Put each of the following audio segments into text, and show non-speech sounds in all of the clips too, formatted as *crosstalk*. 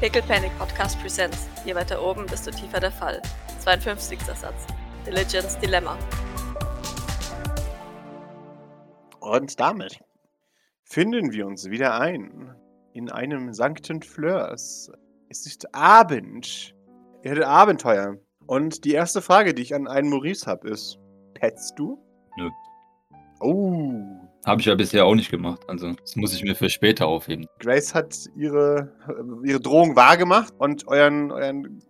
Pickle Panic Podcast Presents. Je weiter oben, desto tiefer der Fall. 52. Satz. Diligence Dilemma. Und damit finden wir uns wieder ein in einem Sankten Fleurs. Es ist Abend. Ihr hattet Abenteuer. Und die erste Frage, die ich an einen Maurice habe, ist: Petzt du? Nö. Oh. Habe ich ja bisher auch nicht gemacht. Also, das muss ich mir für später aufheben. Grace hat ihre, ihre Drohung wahrgemacht und euren, euren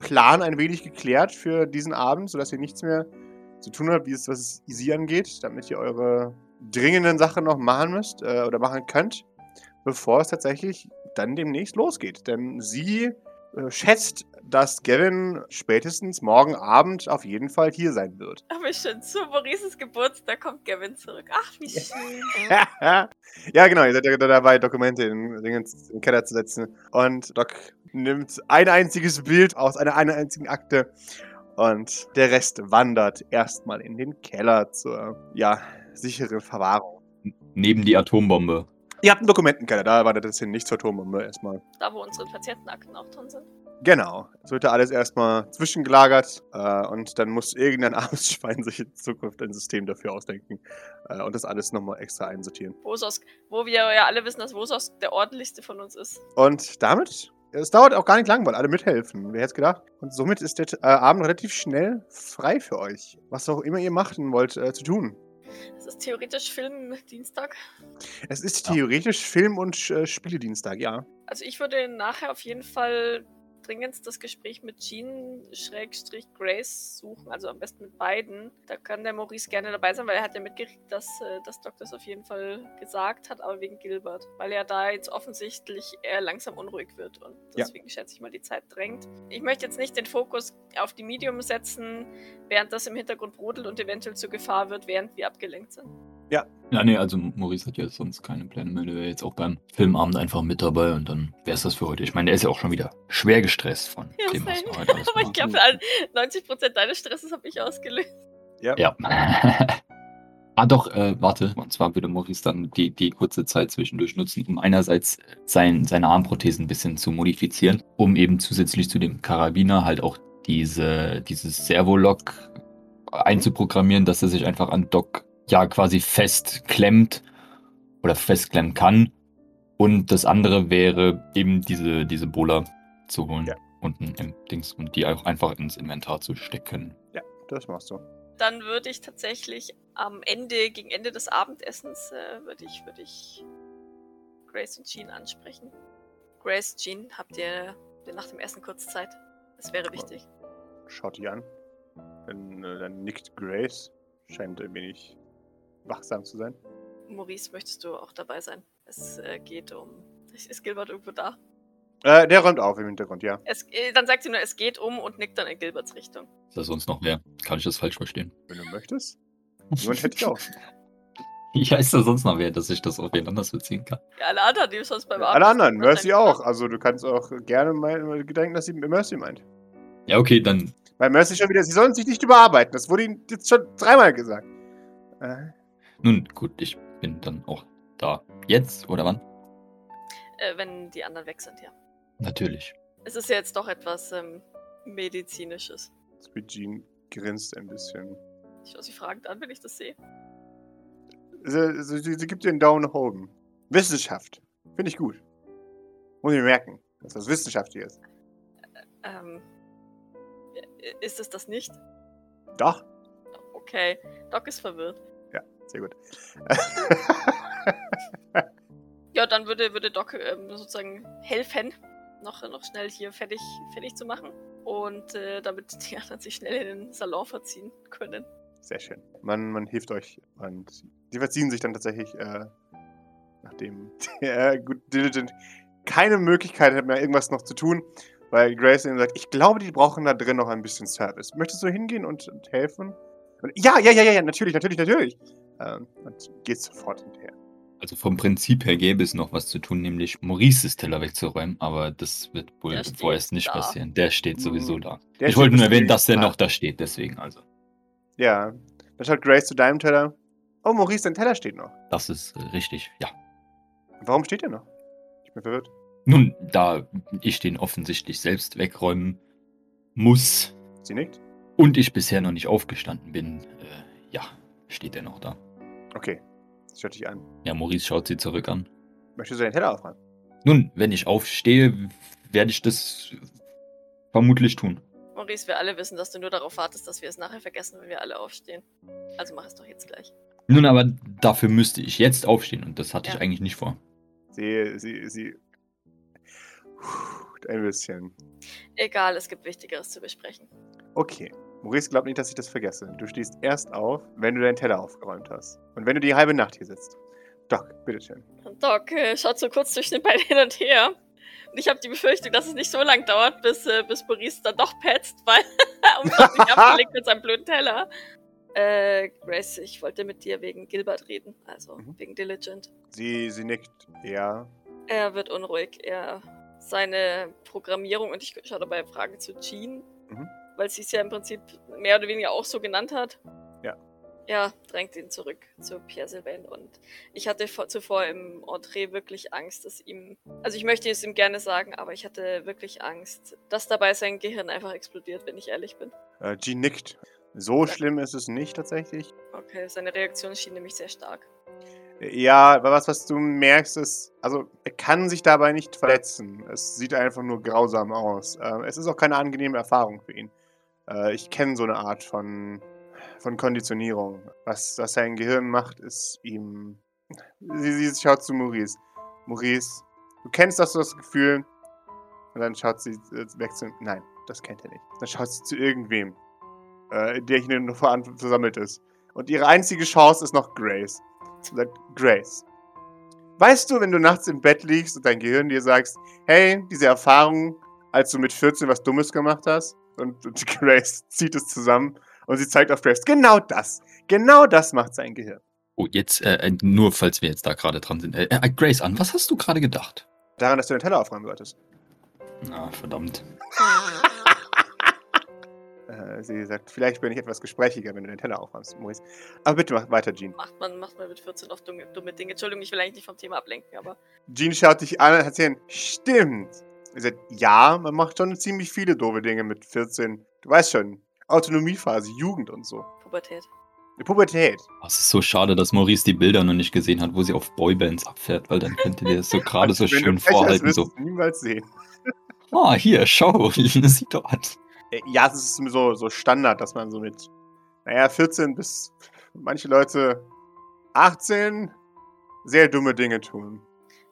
Plan ein wenig geklärt für diesen Abend, sodass ihr nichts mehr zu tun habt, wie es, was es sie angeht, damit ihr eure dringenden Sachen noch machen müsst äh, oder machen könnt, bevor es tatsächlich dann demnächst losgeht. Denn sie äh, schätzt, dass Gavin spätestens morgen Abend auf jeden Fall hier sein wird. *laughs* Aber schön, zu Maurices Geburtstag kommt Gavin zurück. Ach, wie schön. *laughs* ja, genau, ihr seid ja dabei, Dokumente in, in den Keller zu setzen. Und Doc nimmt ein einziges Bild aus einer, einer einzigen Akte und der Rest wandert erstmal in den Keller zur, ja, sicheren Verwahrung. Neben die Atombombe. Ihr habt einen Dokumentenkeller, da wandert es hin, nicht zur Atombombe erstmal. Da, wo unsere Patientenakten auch drin sind. Genau. Es wird da alles erstmal zwischengelagert äh, und dann muss irgendein *laughs* armes Schwein sich in Zukunft ein System dafür ausdenken äh, und das alles nochmal extra einsortieren. Wosos, wo wir ja alle wissen, dass Wosos der ordentlichste von uns ist. Und damit, es dauert auch gar nicht lang, weil alle mithelfen. Wer hätte es gedacht? Und somit ist der äh, Abend relativ schnell frei für euch. Was auch immer ihr machen wollt, äh, zu tun. Es ist theoretisch Filmdienstag. Es ist theoretisch Film- und äh, Spieledienstag, ja. Also ich würde nachher auf jeden Fall dringend das Gespräch mit Jean Schrägstrich Grace suchen, also am besten mit beiden. Da kann der Maurice gerne dabei sein, weil er hat ja mitgekriegt, dass äh, das Doc das auf jeden Fall gesagt hat, aber wegen Gilbert. Weil er da jetzt offensichtlich eher langsam unruhig wird und Ja. deswegen schätze ich mal, die Zeit drängt. Ich möchte jetzt nicht den Fokus auf die Medium setzen, während das im Hintergrund brodelt und eventuell zur Gefahr wird, während wir abgelenkt sind. Ja, nee, also Maurice hat ja sonst keine Pläne mehr. Der wäre jetzt auch beim Filmabend einfach mit dabei und dann wäre es das für heute. Ich meine, der ist ja auch schon wieder schwer gestresst von Ja, dem, was wir heute *laughs* alles aber ich glaube, 90% deines Stresses habe ich ausgelöst. Ja. *laughs* ah, doch, äh, warte. Und zwar würde Maurice dann die, die kurze Zeit zwischendurch nutzen, um einerseits sein, seine Armprothesen ein bisschen zu modifizieren, um eben zusätzlich zu dem Karabiner halt auch diese, dieses Servolock einzuprogrammieren, dass er sich einfach an Doc ja quasi festklemmt oder festklemmen kann. Und das andere wäre eben diese, diese Bola zu holen. Ja. Unten im Dings und die auch einfach ins Inventar zu stecken. Ja, das machst du. dann würde ich tatsächlich am Ende, gegen Ende des Abendessens, äh, würde ich, würde ich Grace und Jean ansprechen. Grace, Jean, habt ihr nach dem Essen kurz Zeit? Das wäre wichtig. Schaut die an. Dann, äh, dann nickt Grace. Scheint ein wenig wachsam zu sein. Maurice, möchtest du auch dabei sein? Es äh, geht um. *laughs* Ist Gilbert irgendwo da? Äh, der räumt auf im Hintergrund, ja. Es, äh, dann sagt sie nur, es geht um und nickt dann in Gilberts Richtung. Ist das sonst noch wer? Kann ich das falsch verstehen? Wenn du möchtest. *laughs* Jemand hätte ich auch. Ja, ist da sonst noch wer, dass ich das auf wen anders beziehen kann? Ja, alle anderen, die sonst beim Alle Abendessen anderen, Mercy auch. Also du kannst auch gerne mal gedenken, dass sie Mercy meint. Ja, okay, dann. Weil Mercy schon wieder, sie sollen sich nicht überarbeiten. Das wurde ihnen jetzt schon dreimal gesagt. Äh, Nun gut, ich bin dann auch da. Jetzt oder wann? Äh, wenn die anderen weg sind, ja. Natürlich. Es ist ja jetzt doch etwas ähm, Medizinisches. Sweet Jean grinst ein bisschen. Ich schaue sie fragend an, wenn ich das sehe. Sie, sie, sie, gibt dir einen Daumen nach oben. Wissenschaft. Finde ich gut. Muss ich mir merken, dass das wissenschaftlich ist. Ähm, äh, ist es das nicht? Doch. Okay, Doc ist verwirrt. Sehr gut. Ja, dann würde, würde Doc ähm, sozusagen helfen, noch, noch schnell hier fertig, fertig zu machen. Und äh, damit die anderen sich schnell in den Salon verziehen können. Sehr schön. Man, man hilft euch und sie verziehen sich dann tatsächlich, äh, nachdem *laughs* der gut Diligent keine Möglichkeit hat mehr, irgendwas noch zu tun, weil Grace ihnen sagt, ich glaube, die brauchen da drin noch ein bisschen Service. Möchtest du hingehen und, und helfen? Und, ja, ja, ja, ja, natürlich, natürlich, natürlich. Ähm, und geht sofort hinterher. Also vom Prinzip her gäbe es noch was zu tun, nämlich Maurices Teller wegzuräumen, aber das wird wohl vorerst nicht da. passieren. Der steht sowieso da. Der ich wollte nur erwähnen, dass der da. noch da steht, deswegen also. Ja. Dann schaut Grace zu deinem Teller. Oh, Maurice, dein Teller steht noch. Das ist äh, richtig, ja. Warum steht der noch? Ich bin verwirrt. Nun, da ich den offensichtlich selbst wegräumen muss Sie nickt. und ich bisher noch nicht aufgestanden bin, äh, ja, steht er noch da. Okay. Sie schaut dich an. Ja, Maurice schaut sie zurück an. Möchtest du deinen Teller aufräumen? Nun, wenn ich aufstehe, werde ich das vermutlich tun. Maurice, wir alle wissen, dass du nur darauf wartest, dass wir es nachher vergessen, wenn wir alle aufstehen. Also mach es doch jetzt gleich. Nun, aber dafür müsste ich jetzt aufstehen und das hatte Ja. ich eigentlich nicht vor. Sie, sie, sie. Puh, Ein bisschen. Egal, es gibt Wichtigeres zu besprechen. Okay. Maurice glaubt nicht, dass ich das vergesse. Du stehst erst auf, wenn du deinen Teller aufgeräumt hast. Und wenn du die halbe Nacht hier sitzt. Doc, bitteschön. Doc äh, schaut so kurz zwischen den beiden hin und her. Und ich habe die Befürchtung, dass es nicht so lang dauert, bis, äh, bis Maurice dann doch petzt, weil *laughs* um nicht abgelegt mit seinem blöden Teller. Äh, Grace, ich wollte mit dir wegen Gilbert reden, also Mhm. wegen Diligent. Sie, sie nickt. Ja. Er wird unruhig. Er seine Programmierung und ich schaue dabei Fragen zu Jean, Mhm. Weil sie es ja im Prinzip mehr oder weniger auch so genannt hat. Ja. Ja, drängt ihn zurück zu Pierre Sylvain und ich hatte vor, zuvor im Entree wirklich Angst, dass ihm, also ich möchte es ihm gerne sagen, aber ich hatte wirklich Angst, dass dabei sein Gehirn einfach explodiert, wenn ich ehrlich bin. Äh, Jean nickt. So schlimm ist es nicht tatsächlich. Okay, seine Reaktion schien nämlich sehr stark. Ja, aber was, was du merkst, ist, also er kann sich dabei nicht verletzen. Es sieht einfach nur grausam aus. Ähm, es ist auch keine angenehme Erfahrung für ihn. Äh, ich kenne so eine Art von, von Konditionierung. Was, was sein Gehirn macht, ist ihm. Sie, sie schaut zu Maurice. Maurice, du kennst das, das Gefühl. Und dann schaut sie äh, weg zu. Nein, das kennt er nicht. Dann schaut sie zu irgendwem, äh, der hier nur versammelt ist. Und ihre einzige Chance ist noch Grace. Sie sagt, Grace. Weißt du, wenn du nachts im Bett liegst und dein Gehirn dir sagst, hey, diese Erfahrung, als du mit 14 was Dummes gemacht hast, und, und *laughs* Grace zieht es zusammen und sie zeigt auf Grace, genau das, genau das macht sein Gehirn. Oh, jetzt, äh, äh, nur falls wir jetzt da gerade dran sind. Äh, äh, Grace, an was hast du gerade gedacht? Daran, dass du den Teller aufräumen solltest. Na, verdammt. *laughs* Äh, sie sagt, vielleicht bin ich etwas gesprächiger, wenn du den Teller aufräumst, Maurice. Aber bitte mach weiter, Jean. Macht man, macht man mit 14 oft dumme, dumme Dinge. Entschuldigung, ich will eigentlich nicht vom Thema ablenken, aber Jean schaut dich an und hat sie stimmt. Sie sagt, ja, man macht schon ziemlich viele doofe Dinge mit 14. Du weißt schon, Autonomiephase, Jugend und so. Pubertät. Die Pubertät. Oh, es ist so schade, dass Maurice die Bilder noch nicht gesehen hat, wo sie auf Boybands abfährt, weil dann könnte der es so *laughs* gerade so schön hast, vorhalten. du So, es niemals sehen. *laughs* ah, hier, schau, *laughs* sieh dort. Äh, Ja, es ist so, so Standard, dass man so mit, naja, 14 bis manche Leute 18 sehr dumme Dinge tun.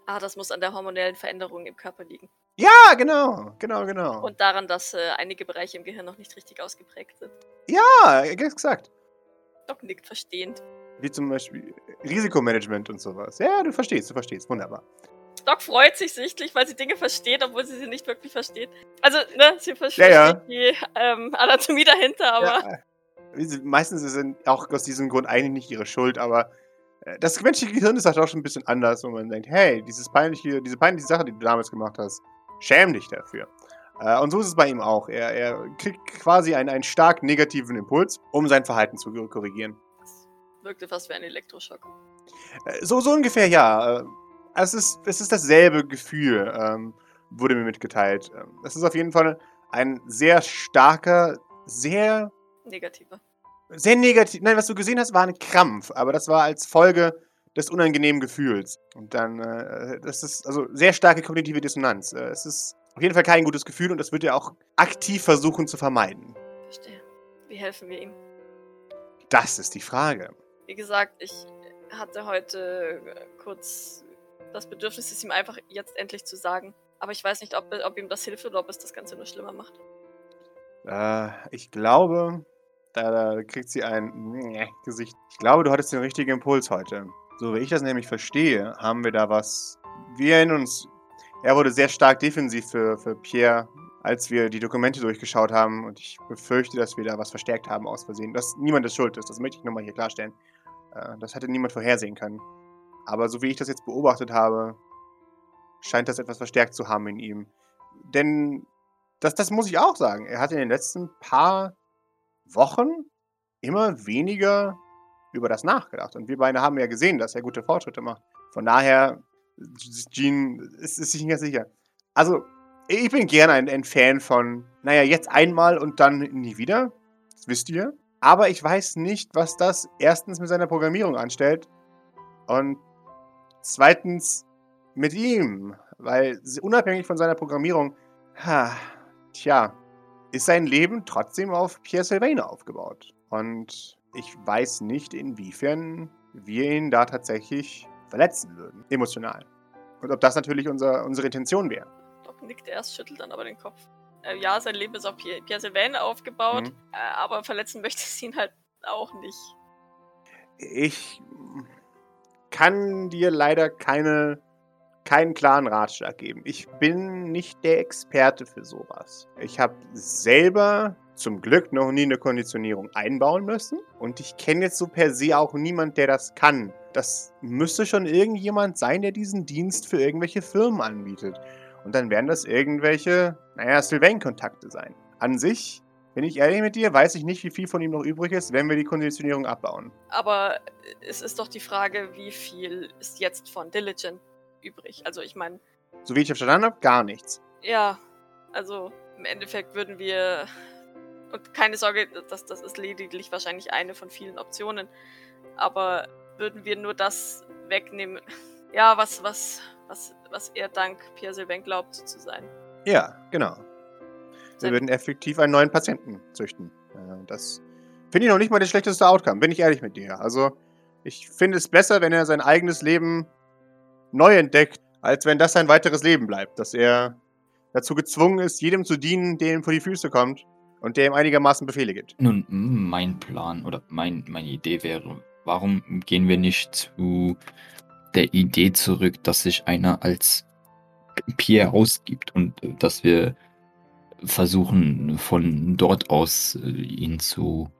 Ah, das muss an der hormonellen Veränderung im Körper liegen. Ja, genau, genau, genau. Und daran, dass äh, einige Bereiche im Gehirn noch nicht richtig ausgeprägt sind. ja, exakt. Doc nickt verstehend. Wie zum Beispiel Risikomanagement und sowas. Ja, du verstehst, du verstehst. Wunderbar. Doc freut sich sichtlich, weil sie Dinge versteht, obwohl sie sie nicht wirklich versteht. Also, ne, sie ver Ja, ja. versteht die ähm, Anatomie dahinter, aber Ja, meistens ist es auch aus diesem Grund eigentlich nicht ihre Schuld, aber äh, das menschliche Gehirn ist halt auch schon ein bisschen anders, wo man denkt, hey, dieses peinliche, diese peinliche Sache, die du damals gemacht hast, schäm dich dafür. Äh, und so ist es bei ihm auch. Er, er kriegt quasi einen, einen stark negativen Impuls, um sein Verhalten zu korrigieren. das wirkte fast wie ein Elektroschock. Äh, So, so ungefähr, ja. Äh, Es ist, es ist dasselbe Gefühl, ähm, wurde mir mitgeteilt. Ähm, Es ist auf jeden Fall ein sehr starker, sehr, Negativer. sehr negativ. Nein, was du gesehen hast, war ein Krampf, aber das war als Folge des unangenehmen Gefühls. Und dann, äh, das ist also sehr starke kognitive Dissonanz. Äh, es ist auf jeden Fall kein gutes Gefühl und das wird er auch aktiv versuchen zu vermeiden. Verstehe. Wie helfen wir ihm? Das ist die Frage. Wie gesagt, ich hatte heute äh, kurz das Bedürfnis, es ihm einfach jetzt endlich zu sagen. Aber ich weiß nicht, ob, ob ihm das hilft oder ob es das Ganze nur schlimmer macht. Äh, ich glaube, da, da kriegt sie ein Gesicht. Ich glaube, du hattest den richtigen Impuls heute. So wie ich das nämlich verstehe, haben wir da was. Wir erinnern uns, er wurde sehr stark defensiv für, für Pierre, als wir die Dokumente durchgeschaut haben. Und ich befürchte, dass wir da was verstärkt haben aus Versehen. Dass niemand das schuld ist, das möchte ich nochmal hier klarstellen. Äh, das hatte niemand vorhersehen können. Aber so wie ich das jetzt beobachtet habe, scheint das etwas verstärkt zu haben in ihm. Denn das, das muss ich auch sagen. Er hat in den letzten paar Wochen immer weniger über das nachgedacht. Und wir beide haben ja gesehen, dass er gute Fortschritte macht. Von daher, Jean ist, ist sich nicht ganz sicher. Also, ich bin gerne ein, ein Fan von, naja, jetzt einmal und dann nie wieder. Das wisst ihr. Aber ich weiß nicht, was das erstens mit seiner Programmierung anstellt und zweitens mit ihm. Weil unabhängig von seiner Programmierung, ha, tja, ist sein Leben trotzdem auf Pierre Sylvain aufgebaut. Und ich weiß nicht, inwiefern wir ihn da tatsächlich verletzen würden, emotional. Und ob das natürlich unser, unsere Intention wäre. Doc nickt erst, schüttelt dann aber den Kopf. Äh, ja, sein Leben ist auf Pierre, Pierre Sylvain aufgebaut, Mhm. äh, aber verletzen möchte sie ihn halt auch nicht. Ich kann dir leider keine, keinen klaren Ratschlag geben. Ich bin nicht der Experte für sowas. Ich habe selber zum Glück noch nie eine Konditionierung einbauen müssen. Und ich kenne jetzt so per se auch niemand, der das kann. Das müsste schon irgendjemand sein, der diesen Dienst für irgendwelche Firmen anbietet. Und dann werden das irgendwelche, naja, Sylvain-Kontakte sein. An sich, bin ich ehrlich mit dir, weiß ich nicht, wie viel von ihm noch übrig ist, wenn wir die Konditionierung abbauen. Aber es ist doch die Frage, wie viel ist jetzt von Diligent übrig? Also ich meine, So wie ich verstanden habe, gar nichts. ja, also im Endeffekt würden wir und keine Sorge, das, das ist lediglich wahrscheinlich eine von vielen Optionen, aber würden wir nur das wegnehmen, *laughs* ja, was, was, was, was er dank Pierre Sylvain glaubt zu sein. Ja, genau. Wir würden effektiv einen neuen Patienten züchten. Äh, Das finde ich noch nicht mal das schlechteste Outcome, bin ich ehrlich mit dir. Also, ich finde es besser, wenn er sein eigenes Leben neu entdeckt, als wenn das sein weiteres Leben bleibt. Dass er dazu gezwungen ist, jedem zu dienen, der ihm vor die Füße kommt und der ihm einigermaßen Befehle gibt. Nun, mein Plan oder mein, meine Idee wäre, warum gehen wir nicht zu der Idee zurück, dass sich einer als Pierre ausgibt und äh, dass wir versuchen, von dort aus äh, ihn zu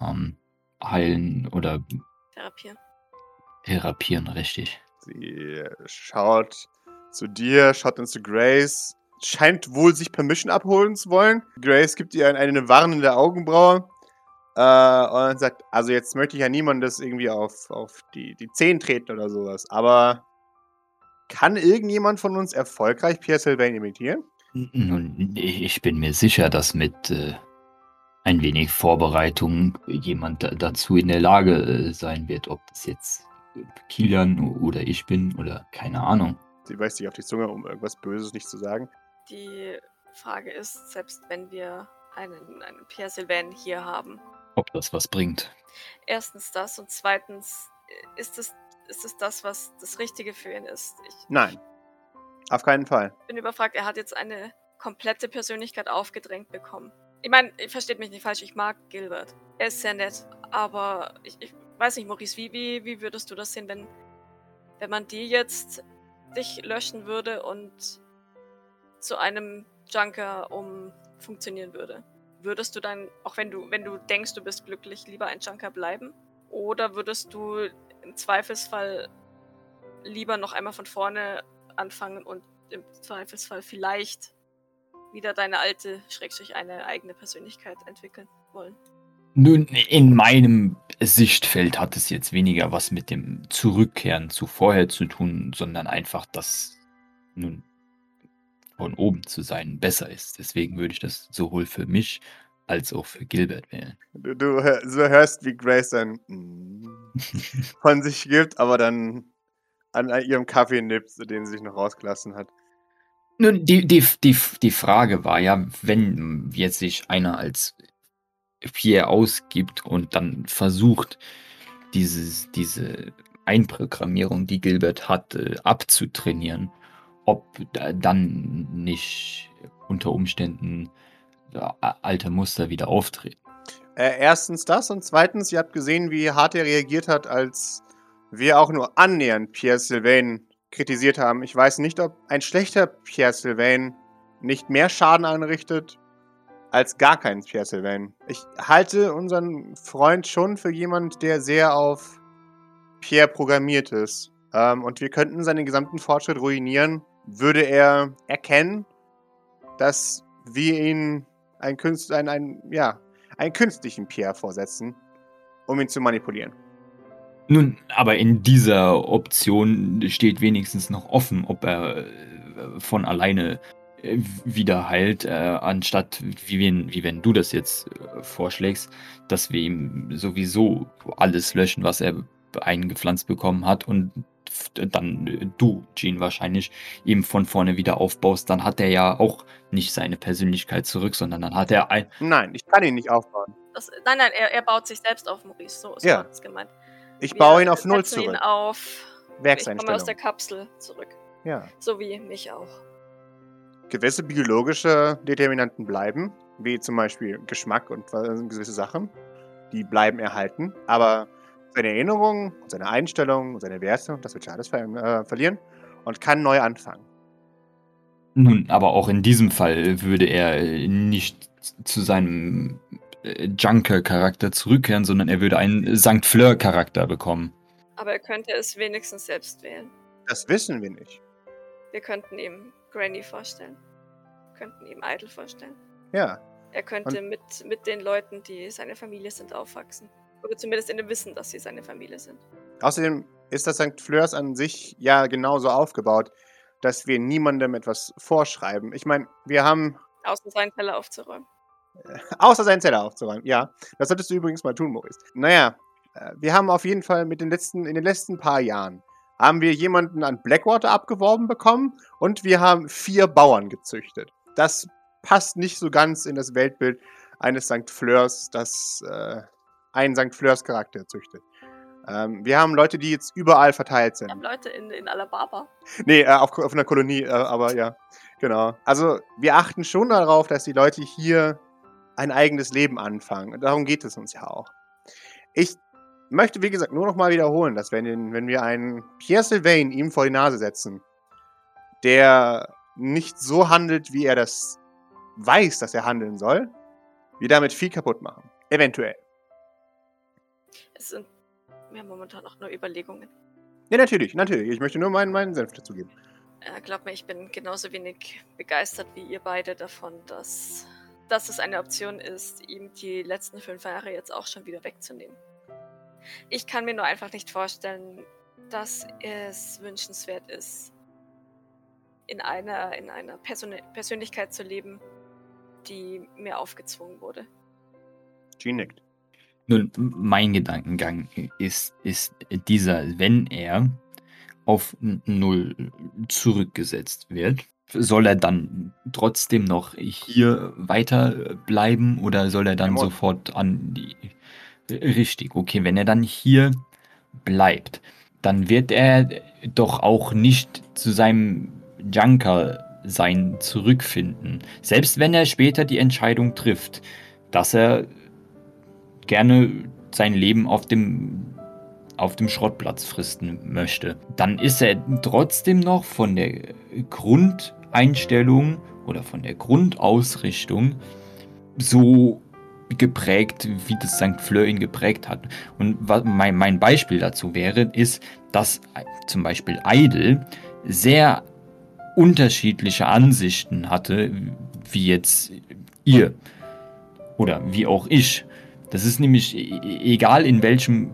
ähm, heilen oder Therapieren. therapieren, richtig. Sie schaut zu dir, schaut dann zu Grace, scheint wohl sich Permission abholen zu wollen. Grace gibt ihr eine, eine warnende Augenbraue äh, und sagt, also jetzt möchte ich ja niemandes irgendwie auf, auf die, die Zehen treten oder sowas, aber kann irgendjemand von uns erfolgreich Pierre Sylvain imitieren? Nun, ich bin mir sicher, dass mit äh, ein wenig Vorbereitung jemand da, dazu in der Lage äh, sein wird, ob das jetzt Kilian oder ich bin oder keine Ahnung. Sie beißt sich auf die Zunge, um irgendwas Böses nicht zu sagen. Die Frage ist, selbst wenn wir einen, einen Pierre Sylvain hier haben, Ob das was bringt. erstens das und zweitens äh, ist es, ist es das, was das Richtige für ihn ist. Ich Nein, auf keinen Fall. bin überfragt, er hat jetzt eine komplette Persönlichkeit aufgedrängt bekommen. Ich meine, versteht mich nicht falsch, ich mag Gilbert. Er ist sehr nett, aber ich, ich weiß nicht, Maurice, wie, wie, wie würdest du das sehen, wenn, wenn man dir jetzt dich löschen würde und zu einem Junker umfunktionieren würde? Würdest du dann, auch wenn du, wenn du denkst, du bist glücklich, lieber ein Junker bleiben? Oder würdest du im Zweifelsfall lieber noch einmal von vorne anfangen und im Zweifelsfall vielleicht wieder deine alte, Schrägstrich eine eigene Persönlichkeit entwickeln wollen. Nun, in meinem Sichtfeld hat es jetzt weniger was mit dem Zurückkehren zu vorher zu tun, sondern einfach, dass nun von oben zu sein besser ist. Deswegen würde ich das sowohl für mich als auch für Gilbert wählen. Du, du hörst, wie Grace dann *laughs* von sich gibt, aber dann an ihrem Kaffee nippt, den sie sich noch rausgelassen hat. Nun, die, die, die, die Frage war ja, wenn jetzt sich einer als Pierre ausgibt und dann versucht, dieses, diese Einprogrammierung, die Gilbert hat, abzutrainieren, ob da dann nicht unter Umständen alte Muster wieder auftreten. Äh, erstens das und zweitens, ihr habt gesehen, wie hart er reagiert hat, als wir auch nur annähernd Pierre Sylvain kritisiert haben. Ich weiß nicht, ob ein schlechter Pierre Sylvain nicht mehr Schaden anrichtet als gar kein Pierre Sylvain. Ich halte unseren Freund schon für jemand, der sehr auf Pierre programmiert ist. Ähm, und wir könnten seinen gesamten Fortschritt ruinieren, würde er erkennen, dass wir ihn ein Künst, ein, ein, ja, einen künstlichen Pierre vorsetzen, um ihn zu manipulieren. Nun, aber in dieser Option steht wenigstens noch offen, ob er äh, von alleine äh, wieder heilt, äh, anstatt wie wenn, wie wenn du das jetzt vorschlägst, dass wir ihm sowieso alles löschen, was er eingepflanzt bekommen hat und dann äh, du, Jean, wahrscheinlich ihm von vorne wieder aufbaust, dann hat er ja auch nicht seine Persönlichkeit zurück, sondern dann hat er ein. Nein, ich kann ihn nicht aufbauen. Das, nein, nein, er, er baut sich selbst auf, Maurice. So, so Ja. das gemeint. Ich Wir baue ihn auf Null setzen ihn zurück. auf. Ich komme aus Werkseinstellung. der Kapsel zurück. Ja. So wie mich auch. Gewisse biologische Determinanten bleiben, wie zum Beispiel Geschmack und äh, gewisse Sachen. Die bleiben erhalten. Aber seine Erinnerungen, seine Einstellungen, und seine Werte, das wird ja alles ver äh, verlieren und kann neu anfangen. Nun, aber auch in diesem Fall würde er äh, nicht zu seinem äh, Junker-Charakter zurückkehren, sondern er würde einen St. Fleur-Charakter bekommen. Aber er könnte es wenigstens selbst wählen. Das wissen wir nicht. Wir könnten ihm Granny vorstellen. Wir könnten ihm Idle vorstellen. Ja. Er könnte mit, mit den Leuten, die seine Familie sind, aufwachsen. Oder zumindest in dem Wissen, dass sie seine Familie sind. Außerdem ist das St. Fleurs an sich ja genauso aufgebaut, dass wir niemandem etwas vorschreiben. Ich meine, wir haben, Außer seinen Teller aufzuräumen. außer seinen Zeller aufzuräumen, ja, das solltest du übrigens mal tun, Maurice. Naja, äh, wir haben auf jeden Fall mit den letzten, in den letzten paar Jahren, haben wir jemanden an Blackwater abgeworben bekommen und wir haben vier Bauern gezüchtet. Das passt nicht so ganz in das Weltbild eines St. Fleurs, das äh, einen St. Fleurs Charakter züchtet. Ähm, wir haben Leute, die jetzt überall verteilt sind. Wir haben Leute in, in Alabama. Nee, äh, auf, auf einer Kolonie, äh, aber ja, genau. Also wir achten schon darauf, dass die Leute hier ein eigenes Leben anfangen. Und darum geht es uns ja auch. Ich möchte, wie gesagt, nur noch mal wiederholen, dass wenn, den, wenn wir einen Pierre Sylvain ihm vor die Nase setzen, der nicht so handelt, wie er das weiß, dass er handeln soll, wir damit viel kaputt machen. Eventuell. Es sind mir momentan auch nur Überlegungen. Ja, natürlich, natürlich. Ich möchte nur meinen, meinen Senf dazu geben. Äh, glaub mir, ich bin genauso wenig begeistert wie ihr beide davon, dass, dass es eine Option ist, ihm die letzten fünf Jahre jetzt auch schon wieder wegzunehmen. Ich kann mir nur einfach nicht vorstellen, dass es wünschenswert ist, in einer, in einer Person Persönlichkeit zu leben, die mir aufgezwungen wurde. Jean nickt. Nun, mein Gedankengang ist, ist dieser, wenn er auf Null zurückgesetzt wird, soll er dann trotzdem noch hier weiterbleiben oder soll er dann Jawohl. sofort an die... Richtig, okay, wenn er dann hier bleibt, dann wird er doch auch nicht zu seinem Junker-Sein zurückfinden. Selbst wenn er später die Entscheidung trifft, dass er gerne sein Leben auf dem, auf dem Schrottplatz fristen möchte, dann ist er trotzdem noch von der Grundeinstellung oder von der Grundausrichtung so geprägt, wie das St. Fleur ihn geprägt hat. Und mein, mein Beispiel dazu wäre, ist, dass zum Beispiel Idle sehr unterschiedliche Ansichten hatte, wie jetzt ihr oder wie auch ich. Das ist nämlich e- e- egal, in welchem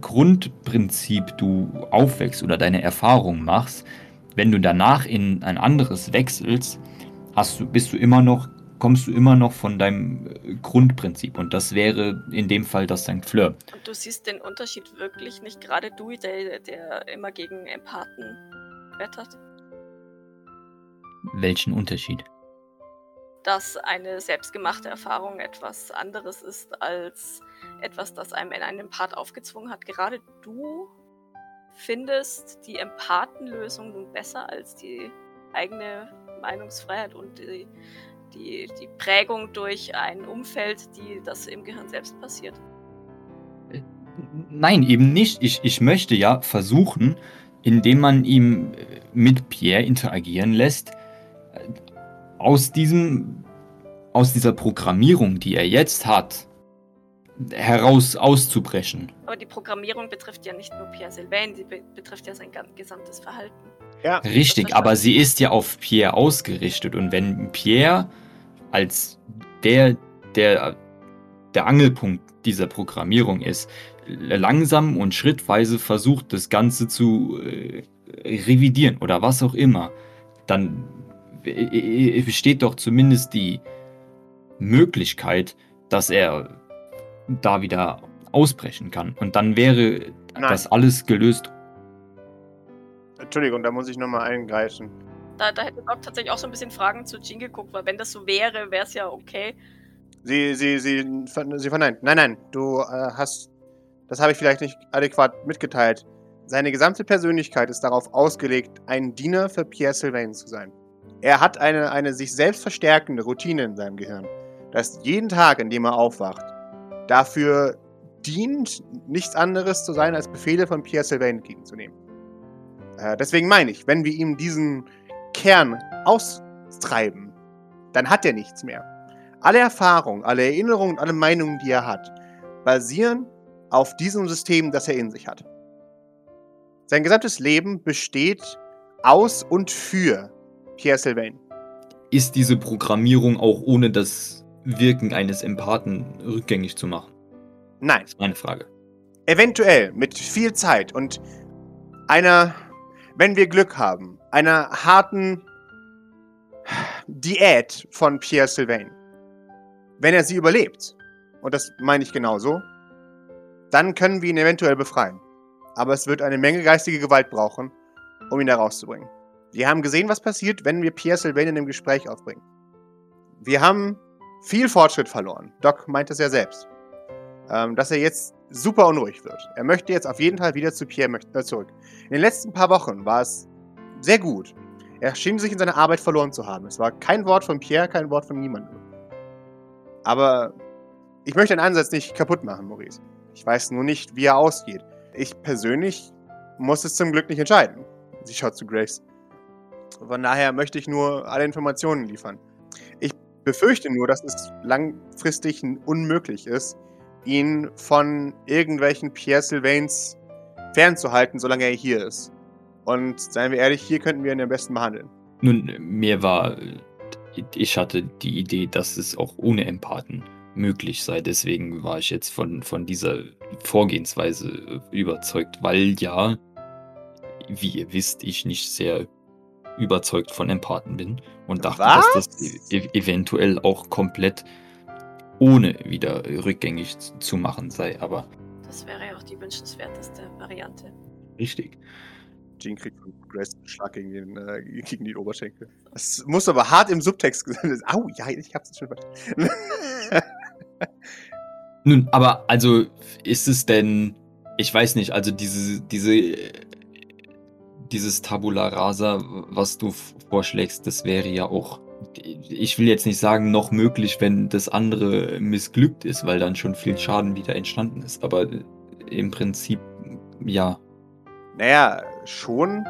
Grundprinzip du aufwächst oder deine Erfahrung machst, wenn du danach in ein anderes wechselst, hast du, bist du immer noch, kommst du immer noch von deinem äh, Grundprinzip. Und das wäre in dem Fall das St. Fleur. Und du siehst den Unterschied wirklich nicht, gerade du, der, der immer gegen Empathen wettert, Welchen Unterschied? Dass eine selbstgemachte Erfahrung etwas anderes ist als etwas, das einem in einem Empath aufgezwungen hat. Gerade du findest die Empathenlösung nun besser als die eigene Meinungsfreiheit und die, die, die Prägung durch ein Umfeld, die das im Gehirn selbst passiert. Nein, eben nicht. Ich, ich möchte ja versuchen, indem man ihm äh, mit Pierre interagieren lässt, äh, aus diesem, aus dieser Programmierung, die er jetzt hat, heraus auszubrechen. Aber die Programmierung betrifft ja nicht nur Pierre Sylvain, sie be betrifft ja sein gesamtes Verhalten. Ja, Richtig, aber sie ist ja auf Pierre ausgerichtet. Und wenn Pierre als der, der, der Angelpunkt dieser Programmierung ist, langsam und schrittweise versucht, das Ganze zu äh, revidieren oder was auch immer, dann besteht doch zumindest die Möglichkeit, dass er da wieder ausbrechen kann. Und dann wäre Nein. das alles gelöst. Entschuldigung, da muss ich nochmal eingreifen. Da, da hätte Doc tatsächlich auch so ein bisschen Fragen zu Jean geguckt, weil wenn das so wäre, wäre es ja okay. Sie, sie, sie, sie verneint. Nein, nein, du äh, hast. Das habe ich vielleicht nicht adäquat mitgeteilt. Seine gesamte Persönlichkeit ist darauf ausgelegt, ein Diener für Pierre Sylvain zu sein. Er hat eine, eine sich selbst verstärkende Routine in seinem Gehirn, das jeden Tag, an dem er aufwacht, dafür dient, nichts anderes zu sein, als Befehle von Pierre Sylvain entgegenzunehmen. Äh, deswegen meine ich, wenn wir ihm diesen Kern austreiben, dann hat er nichts mehr. Alle Erfahrungen, alle Erinnerungen, alle Meinungen, die er hat, basieren auf diesem System, das er in sich hat. Sein gesamtes Leben besteht aus und für Pierre Sylvain. Ist diese Programmierung auch ohne das Wirken eines Empathen rückgängig zu machen? Nein. Das ist meine Frage. Eventuell mit viel Zeit und einer, wenn wir Glück haben, einer harten Diät von Pierre Sylvain. Wenn er sie überlebt, und das meine ich genauso, dann können wir ihn eventuell befreien. Aber es wird eine Menge geistige Gewalt brauchen, um ihn da rauszubringen. Wir haben gesehen, was passiert, wenn wir Pierre Sylvain in dem Gespräch aufbringen. Wir haben viel Fortschritt verloren. Doc meint es ja selbst. Ähm, dass er jetzt super unruhig wird. Er möchte jetzt auf jeden Fall wieder zu Pierre äh, zurück. In den letzten paar Wochen war es sehr gut. Er schien sich in seiner Arbeit verloren zu haben. Es war kein Wort von Pierre, kein Wort von niemandem. Aber ich möchte den Ansatz nicht kaputt machen, Maurice. Ich weiß nur nicht, wie er ausgeht. Ich persönlich muss es zum Glück nicht entscheiden. Sie schaut zu Grace. Von daher möchte ich nur alle Informationen liefern. Ich befürchte nur, dass es langfristig unmöglich ist, ihn von irgendwelchen Pierre Sylvains fernzuhalten, solange er hier ist. Und seien wir ehrlich, hier könnten wir ihn am besten behandeln. Nun, mir war ich hatte die Idee, dass es auch ohne Empathen möglich sei. Deswegen war ich jetzt von, von dieser Vorgehensweise überzeugt, weil ja, wie ihr wisst, ich nicht sehr überzeugt von Empathen bin und dachte, Was? dass das e eventuell auch komplett ohne wieder rückgängig zu machen sei, aber. Das wäre ja auch die wünschenswerteste Variante. Richtig. Jean kriegt von Grace einen Schlag gegen, den, äh, gegen den Oberschenkel. Das muss aber hart im Subtext gesagt *laughs* sein. Au, ja, ich hab's schon verstanden. *laughs* Nun, aber also ist es denn, ich weiß nicht, also diese, diese, dieses Tabula Rasa, was du vorschlägst, das wäre ja auch, ich will jetzt nicht sagen, noch möglich, wenn das andere missglückt ist, weil dann schon viel Schaden wieder entstanden ist. Aber im Prinzip, ja. Naja, schon.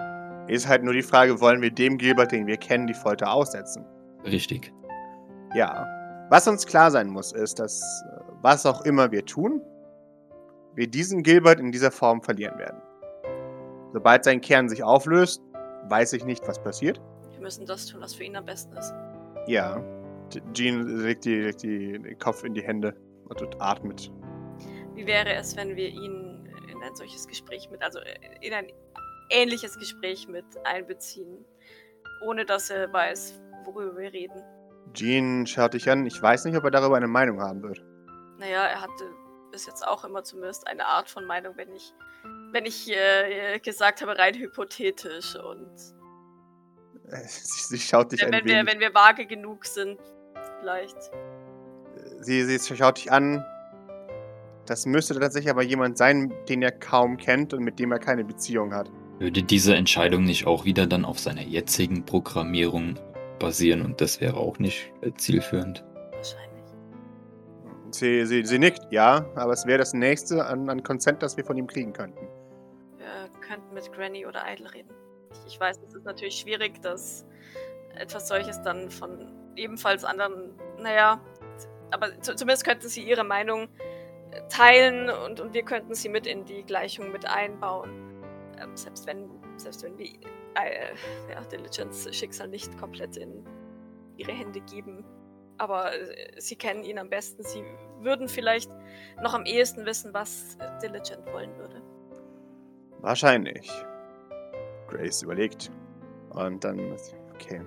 Ist halt nur die Frage, wollen wir dem Gilbert, den wir kennen, die Folter aussetzen? Richtig. Ja. Was uns klar sein muss, ist, dass äh, was auch immer wir tun, wir diesen Gilbert in dieser Form verlieren werden. Sobald sein Kern sich auflöst, weiß ich nicht, was passiert. Wir müssen das tun, was für ihn am besten ist. Ja. Jean legt, die, legt die, den Kopf in die Hände und atmet. Wie wäre es, wenn wir ihn in ein solches Gespräch mit, also in ein ähnliches Gespräch mit einbeziehen, ohne dass er weiß, worüber wir reden. Jean schaut dich an. Ich weiß nicht, ob er darüber eine Meinung haben wird. Naja, er hatte bis jetzt auch immer zumindest eine Art von Meinung, wenn ich, wenn ich äh, gesagt habe, rein hypothetisch und. Sie, sie schaut dich wenn, an. Wenn wir, wenn wir vage genug sind, vielleicht. Sie, sie schaut dich an. Das müsste tatsächlich aber jemand sein, den er kaum kennt und mit dem er keine Beziehung hat. Würde diese Entscheidung nicht auch wieder dann auf seiner jetzigen Programmierung basieren und das wäre auch nicht äh, zielführend? Sie, sie, sie nickt, ja, aber es wäre das nächste an, an Consent, das wir von ihm kriegen könnten. Wir könnten mit Granny oder Idle reden. Ich, ich weiß, es ist natürlich schwierig, dass etwas solches dann von ebenfalls anderen, naja, aber zumindest könnten sie ihre Meinung äh, teilen und, und wir könnten sie mit in die Gleichung mit einbauen ähm, selbst wenn, selbst wenn wir äh, ja, Diligence Schicksal nicht komplett in ihre Hände geben. Aber äh, sie kennen ihn am besten. Sie würden vielleicht noch am ehesten wissen, was Diligent wollen würde. Wahrscheinlich. Grace überlegt. Und dann, Okay.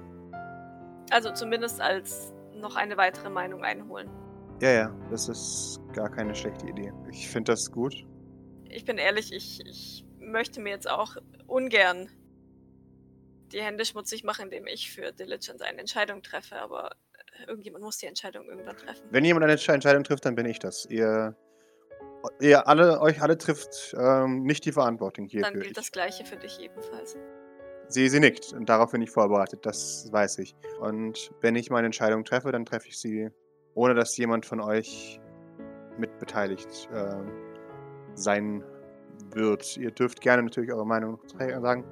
Also zumindest als noch eine weitere Meinung einholen. Ja, ja, das ist gar keine schlechte Idee. Ich finde das gut. Ich bin ehrlich, ich, ich möchte mir jetzt auch ungern die Hände schmutzig machen, indem ich für Diligence eine Entscheidung treffe, aber irgendjemand muss die Entscheidung irgendwann treffen. Wenn jemand eine Entscheidung trifft, dann bin ich das. Ihr, ihr alle, euch alle trifft ähm, nicht die Verantwortung hier. Dann gilt das Gleiche für dich ebenfalls. Sie, sie nickt und darauf bin ich vorbereitet, das weiß ich. Und wenn ich meine Entscheidung treffe, dann treffe ich sie, ohne dass jemand von euch mitbeteiligt äh, sein wird. Ihr dürft gerne natürlich eure Meinung sagen,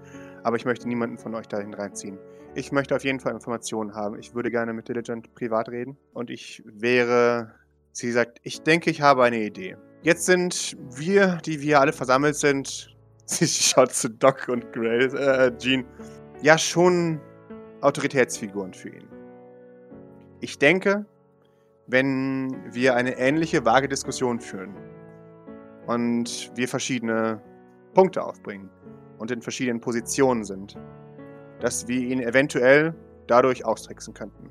aber ich möchte niemanden von euch dahin reinziehen. Ich möchte auf jeden Fall Informationen haben. Ich würde gerne mit Diligent privat reden und ich wäre, sie sagt, ich denke, ich habe eine Idee. Jetzt sind wir, die wir alle versammelt sind, *laughs* sie schaut zu Doc und Grace, äh, Jean, ja schon Autoritätsfiguren für ihn. Ich denke, wenn wir eine ähnliche vage Diskussion führen und wir verschiedene Punkte aufbringen und in verschiedenen Positionen sind, dass wir ihn eventuell dadurch austricksen könnten.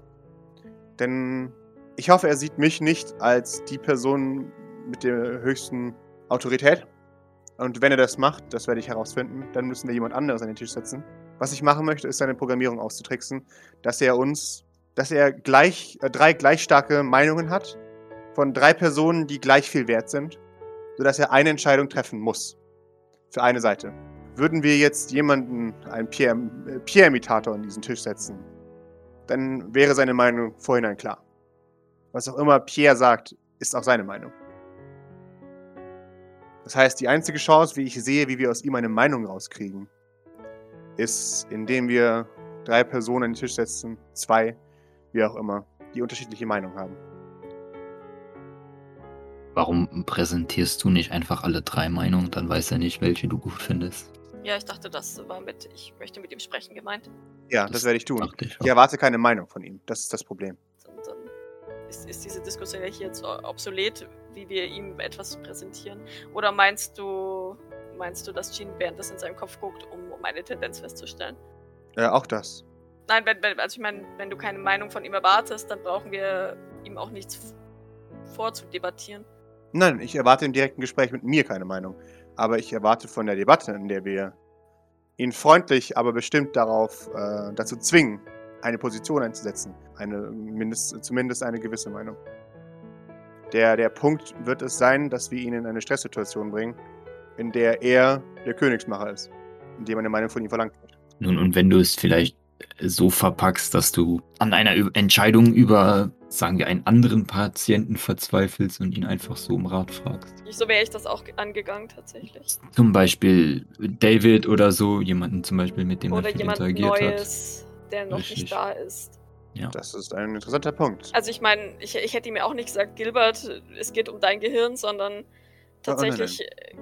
Denn ich hoffe, er sieht mich nicht als die Person mit der höchsten Autorität. Und wenn er das macht, das werde ich herausfinden, dann müssen wir jemand anderes an den Tisch setzen. Was ich machen möchte, ist seine Programmierung auszutricksen, dass er uns dass er gleich, äh, drei gleich starke Meinungen hat von drei Personen, die gleich viel wert sind, sodass er eine Entscheidung treffen muss. Für eine Seite. Würden wir jetzt jemanden, einen Pierre-Imitator, Pierre an diesen Tisch setzen, dann wäre seine Meinung vorhinein klar. Was auch immer Pierre sagt, ist auch seine Meinung. Das heißt, die einzige Chance, wie ich sehe, wie wir aus ihm eine Meinung rauskriegen, ist, indem wir drei Personen an den Tisch setzen, zwei, wie auch immer, die unterschiedliche Meinung haben. Warum präsentierst du nicht einfach alle drei Meinungen? Dann weiß er nicht, welche du gut findest. Ja, ich dachte, das war mit, ich möchte mit ihm sprechen gemeint. Ja, das, das werde ich tun. Ich, ich, erwarte keine Meinung von ihm. Das ist das Problem. Dann, dann ist, ist, diese Diskussion ja hier jetzt obsolet, wie wir ihm etwas präsentieren. Oder meinst du, meinst du, dass Gene während das in seinem Kopf guckt, um, um eine Tendenz festzustellen? Ja, auch das. Nein, wenn, wenn, also ich meine, wenn du keine Meinung von ihm erwartest, dann brauchen wir ihm auch nichts vorzudebattieren. Nein, ich erwarte im direkten Gespräch mit mir keine Meinung. Aber ich erwarte von der Debatte, in der wir ihn freundlich, aber bestimmt darauf äh, dazu zwingen, eine Position einzusetzen. Eine, mindest, zumindest eine gewisse Meinung. Der, der Punkt wird es sein, dass wir ihn in eine Stresssituation bringen, in der er der Königsmacher ist, indem eine Meinung von ihm verlangt wird. Nun, und wenn du es vielleicht so verpackst, dass du an einer Entscheidung über, sagen wir, einen anderen Patienten verzweifelst und ihn einfach so um Rat fragst. So wäre ich das auch angegangen tatsächlich. Zum Beispiel David oder so, jemanden zum Beispiel, mit dem oder er viel jemand interagiert Neues, hat. der noch Richtig. nicht da ist. Ja. Das ist ein interessanter Punkt. Also ich meine, ich, ich hätte ihm ja auch nicht gesagt, Gilbert, es geht um dein Gehirn, sondern tatsächlich, äh,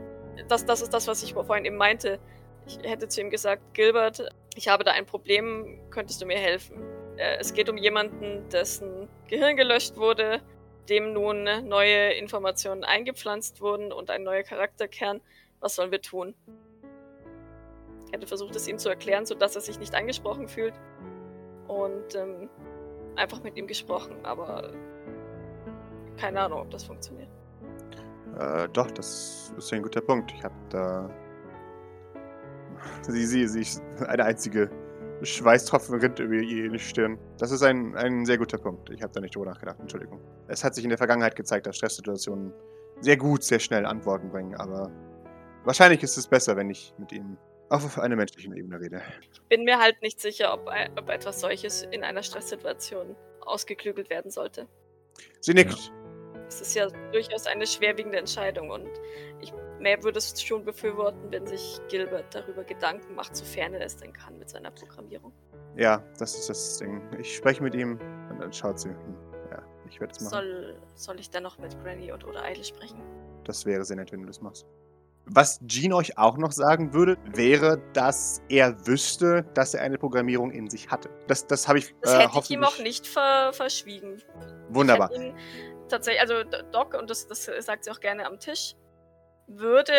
das, das ist das, was ich vorhin eben meinte. Ich hätte zu ihm gesagt, Gilbert, ich habe da ein Problem, könntest du mir helfen? Äh, es geht um jemanden, dessen Gehirn gelöscht wurde, dem nun neue Informationen eingepflanzt wurden und ein neuer Charakterkern. Was sollen wir tun? Ich hätte versucht, es ihm zu erklären, sodass er sich nicht angesprochen fühlt. Und ähm, einfach mit ihm gesprochen, aber keine Ahnung, ob das funktioniert. Äh, doch, das ist ein guter Punkt. Ich habe da. *laughs* Sie, sie, sie, eine einzige Schweißtropfen rinnt über ihre Stirn. Das ist ein, ein sehr guter Punkt. Ich habe da nicht drüber nachgedacht, Entschuldigung. Es hat sich in der Vergangenheit gezeigt, dass Stresssituationen sehr gut, sehr schnell Antworten bringen, aber wahrscheinlich ist es besser, wenn ich mit ihm auf einer menschlichen Ebene rede. Ich bin mir halt nicht sicher, ob, ob etwas solches in einer Stresssituation ausgeklügelt werden sollte. Sie nickt. Es ist ja durchaus eine schwerwiegende Entscheidung und ich mehr würde es schon befürworten, wenn sich Gilbert darüber Gedanken macht, sofern er es denn kann mit seiner Programmierung. Ja, das ist das Ding. Ich spreche mit ihm und dann schaut sie. Hm, ja, ich werde es machen. Soll, soll ich dann noch mit Granny und oder Idle sprechen? Das wäre sehr nett, wenn du das machst. Was Jean euch auch noch sagen würde, wäre, dass er wüsste, dass er eine Programmierung in sich hatte. Das, das habe ich Das äh, hätte ich ihm auch nicht ver verschwiegen. Wunderbar. Ihn tatsächlich, also Doc, und das, das sagt sie auch gerne am Tisch, würde,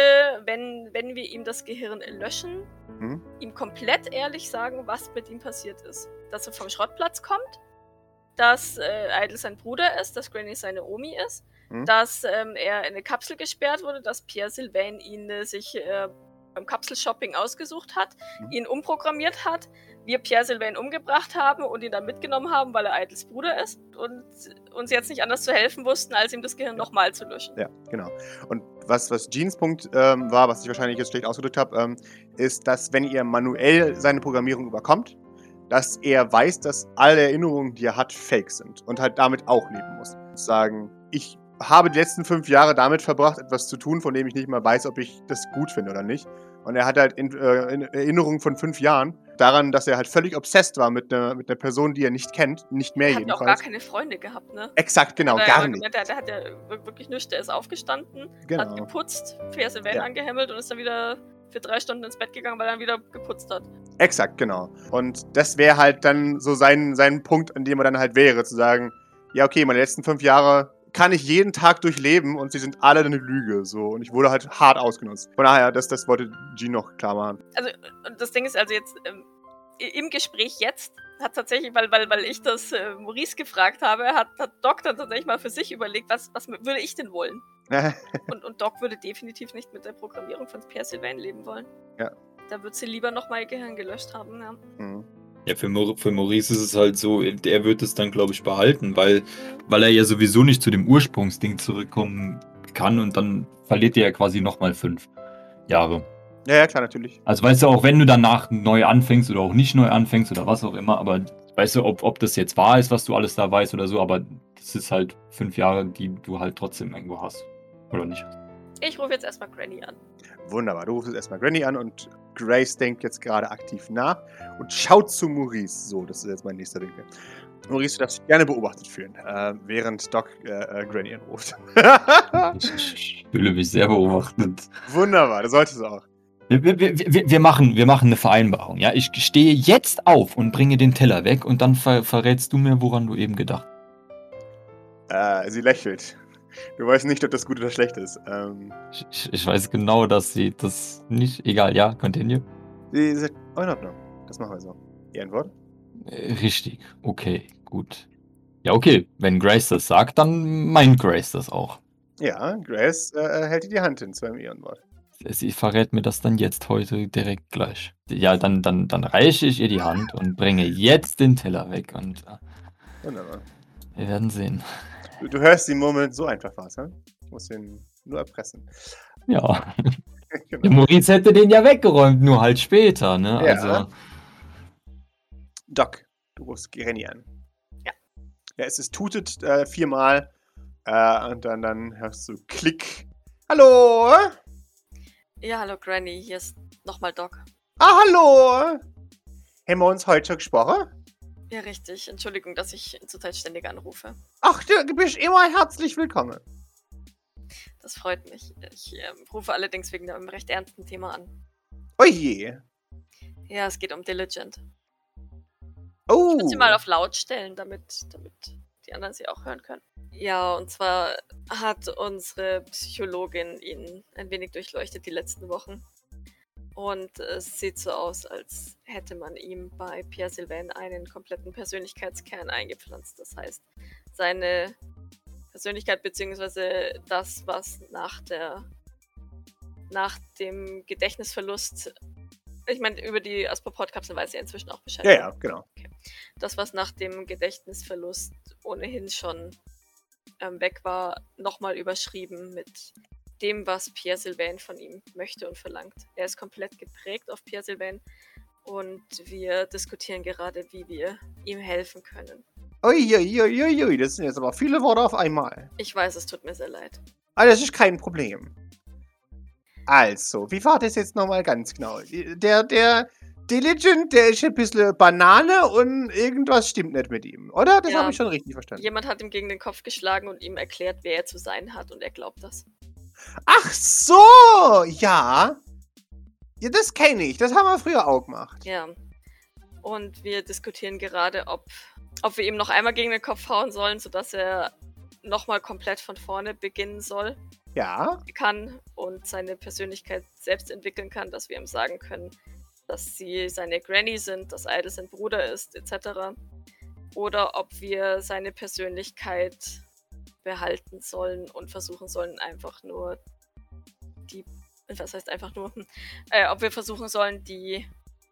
wenn, wenn wir ihm das Gehirn löschen, Mhm. ihm komplett ehrlich sagen, was mit ihm passiert ist. Dass er vom Schrottplatz kommt, dass äh, Idle sein Bruder ist, dass Granny seine Omi ist, Mhm. dass ähm, er in eine Kapsel gesperrt wurde, dass Pierre Sylvain ihn äh, sich äh, beim Kapselshopping ausgesucht hat, Mhm. ihn umprogrammiert hat, wir Pierre Sylvain umgebracht haben und ihn dann mitgenommen haben, weil er Idles Bruder ist und uns jetzt nicht anders zu helfen wussten, als ihm das Gehirn nochmal zu löschen. Ja, genau. Und was, was Jeans Punkt ähm, war, was ich wahrscheinlich jetzt schlecht ausgedrückt habe, ähm, ist, dass wenn ihr manuell seine Programmierung überkommt, dass er weiß, dass alle Erinnerungen, die er hat, fake sind und halt damit auch leben muss. Sagen, ich habe die letzten fünf Jahre damit verbracht, etwas zu tun, von dem ich nicht mal weiß, ob ich das gut finde oder nicht. Und er hat halt in, äh, in Erinnerungen von fünf Jahren daran, dass er halt völlig obsessed war mit einer mit einer Person, die er nicht kennt, nicht mehr Er hat auch gar keine Freunde gehabt, ne? Exakt, genau, Hat er gar nicht. Der, der hat ja wir- wirklich nichts. Der ist aufgestanden, hat Genau. geputzt, Pierre Sylvain Ja. angehemmelt und ist dann wieder für drei Stunden ins Bett gegangen, weil er dann wieder geputzt hat. Exakt, genau. Und das wäre halt dann so sein, sein Punkt, an dem er dann halt wäre, zu sagen, ja, okay, meine letzten fünf Jahre kann ich jeden Tag durchleben und sie sind alle eine Lüge. So. Und ich wurde halt hart ausgenutzt. Von daher, das, das wollte Jean noch klar machen. Also, und das Ding ist also jetzt, ähm, im Gespräch jetzt hat tatsächlich, weil, weil, weil ich das äh, Maurice gefragt habe, hat, hat Doc dann tatsächlich mal für sich überlegt, was, was würde ich denn wollen? *laughs* Und, und Doc würde definitiv nicht mit der Programmierung von Pierre Sylvain leben wollen. Ja. Da wird sie lieber nochmal ihr Gehirn gelöscht haben, ja. Mhm. Ja, für, Mau- für Maurice ist es halt so, er wird es dann, glaube ich, behalten, weil, weil er ja sowieso nicht zu dem Ursprungsding zurückkommen kann und dann verliert er ja quasi nochmal fünf Jahre. ja, ja, klar, natürlich. Also weißt du, auch wenn du danach neu anfängst oder auch nicht neu anfängst oder was auch immer, aber weißt du, ob, ob das jetzt wahr ist, was du alles da weißt oder so, aber das ist halt fünf Jahre, die du halt trotzdem irgendwo hast. Oder nicht? Ich rufe jetzt erstmal Granny an. Wunderbar. Du rufst jetzt erstmal Granny an und Grace denkt jetzt gerade aktiv nach und schaut zu Maurice. So, das ist jetzt mein nächster Winkel. Maurice, du darfst dich gerne beobachtet fühlen, äh, während Doc äh, äh, Granny anruft. *laughs* Ich, fühle mich sehr beobachtet. Wunderbar, das solltest du auch. Wir, wir, wir, wir, machen, wir machen eine Vereinbarung, ja? Ich stehe jetzt auf und bringe den Teller weg und dann ver verrätst du mir, woran du eben gedacht hast. Äh, sie lächelt. Du weißt nicht, ob das gut oder schlecht ist. Ähm, Ich, ich, weiß genau, dass sie das nicht. Egal, ja, continue. sie sagt, oh, in Ordnung. Das machen wir so. Die Antwort? Äh, Richtig, okay, gut. Ja, okay, wenn Grace das sagt, dann meint Grace das auch. Ja, Grace äh, hält dir die Hand hin zu einem Ehrenwort. Sie verrät mir das dann jetzt heute direkt gleich. Ja, dann, dann, dann reiche ich ihr die Hand und bringe jetzt den Teller weg und äh, Wunderbar. wir werden sehen. Du, du hörst ihn murmeln, so einfach war's, ne? Ich muss ihn nur erpressen. Ja, *laughs* der genau. Maurice hätte den ja weggeräumt, nur halt später, ne? Ja. Also, Doc, du rufst Granny an. Ja. Ja, es ist tutet äh, viermal äh, und dann, dann hörst du Klick. Hallo? Ja, hallo Granny, hier ist nochmal Doc. Ah, hallo? Haben wir uns heute schon gesprochen? Ja, richtig. Entschuldigung, dass ich zurzeit ständig anrufe. Ach, du bist immer herzlich willkommen. Das freut mich. Ich ähm, rufe allerdings wegen einem recht ernsten Thema an. Oje. Ja, es geht um Diligent. Oh. Ich würde sie mal auf laut stellen, damit, damit die anderen sie auch hören können. Ja, und zwar hat unsere Psychologin ihn ein wenig durchleuchtet die letzten Wochen. Und es sieht so aus, als hätte man ihm bei Pierre Sylvain einen kompletten Persönlichkeitskern eingepflanzt. Das heißt, seine Persönlichkeit beziehungsweise das, was nach der nach dem Gedächtnisverlust ich meine, über die Asproport-Kapsel weiß er inzwischen auch Bescheid. Ja, ja, genau. das, was nach dem Gedächtnisverlust ohnehin schon ähm, weg war, nochmal überschrieben mit dem, was Pierre Sylvain von ihm möchte und verlangt. Er ist komplett geprägt auf Pierre Sylvain und wir diskutieren gerade, wie wir ihm helfen können. Uiuiuiui, das sind jetzt aber viele Worte auf einmal. Ich weiß, es tut mir sehr leid. Aber das ist kein Problem. Also, wie war das jetzt nochmal ganz genau? Der, der Diligent, der ist ein bisschen Banane und irgendwas stimmt nicht mit ihm, oder? Das Ja. habe ich schon richtig verstanden. Jemand hat ihm gegen den Kopf geschlagen und ihm erklärt, wer er zu sein hat und er glaubt das. Ach so, ja. Ja, das kenne ich. Das haben wir früher auch gemacht. Ja. Und wir diskutieren gerade, ob, ob wir ihm noch einmal gegen den Kopf hauen sollen, sodass er nochmal komplett von vorne beginnen soll. Ja. kann und seine Persönlichkeit selbst entwickeln kann, dass wir ihm sagen können, dass sie seine Granny sind, dass Idle sein Bruder ist, etc. Oder ob wir seine Persönlichkeit behalten sollen und versuchen sollen, einfach nur die, was heißt einfach nur, *laughs* äh, ob wir versuchen sollen, die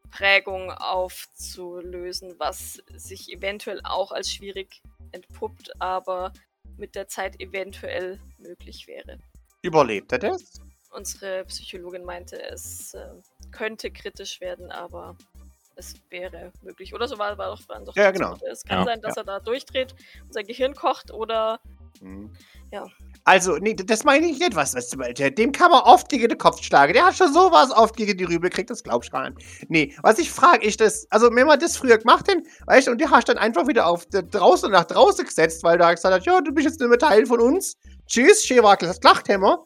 Prägung aufzulösen, was sich eventuell auch als schwierig entpuppt, aber mit der Zeit eventuell möglich wäre. Überlebt er das? Unsere Psychologin meinte, es äh, könnte kritisch werden, aber es wäre möglich. Oder so war, war doch, waren doch Ja, genau. Es kann Ja. sein, dass er da durchdreht und sein Gehirn kocht oder Hm. Ja. Also, nee, das meine ich nicht, was, was du. Dem kann man oft gegen den Kopf schlagen. Der hat schon sowas oft gegen die Rübe gekriegt, das glaubst du gar nicht. Nee, was ich frage, ist das, also wenn man das früher gemacht hat, weißt du, und die hast dann einfach wieder auf draußen nach draußen gesetzt, weil da gesagt hat, ja, du bist jetzt nicht mehr Teil von uns. Tschüss, Schewakel, das Lachthämmer.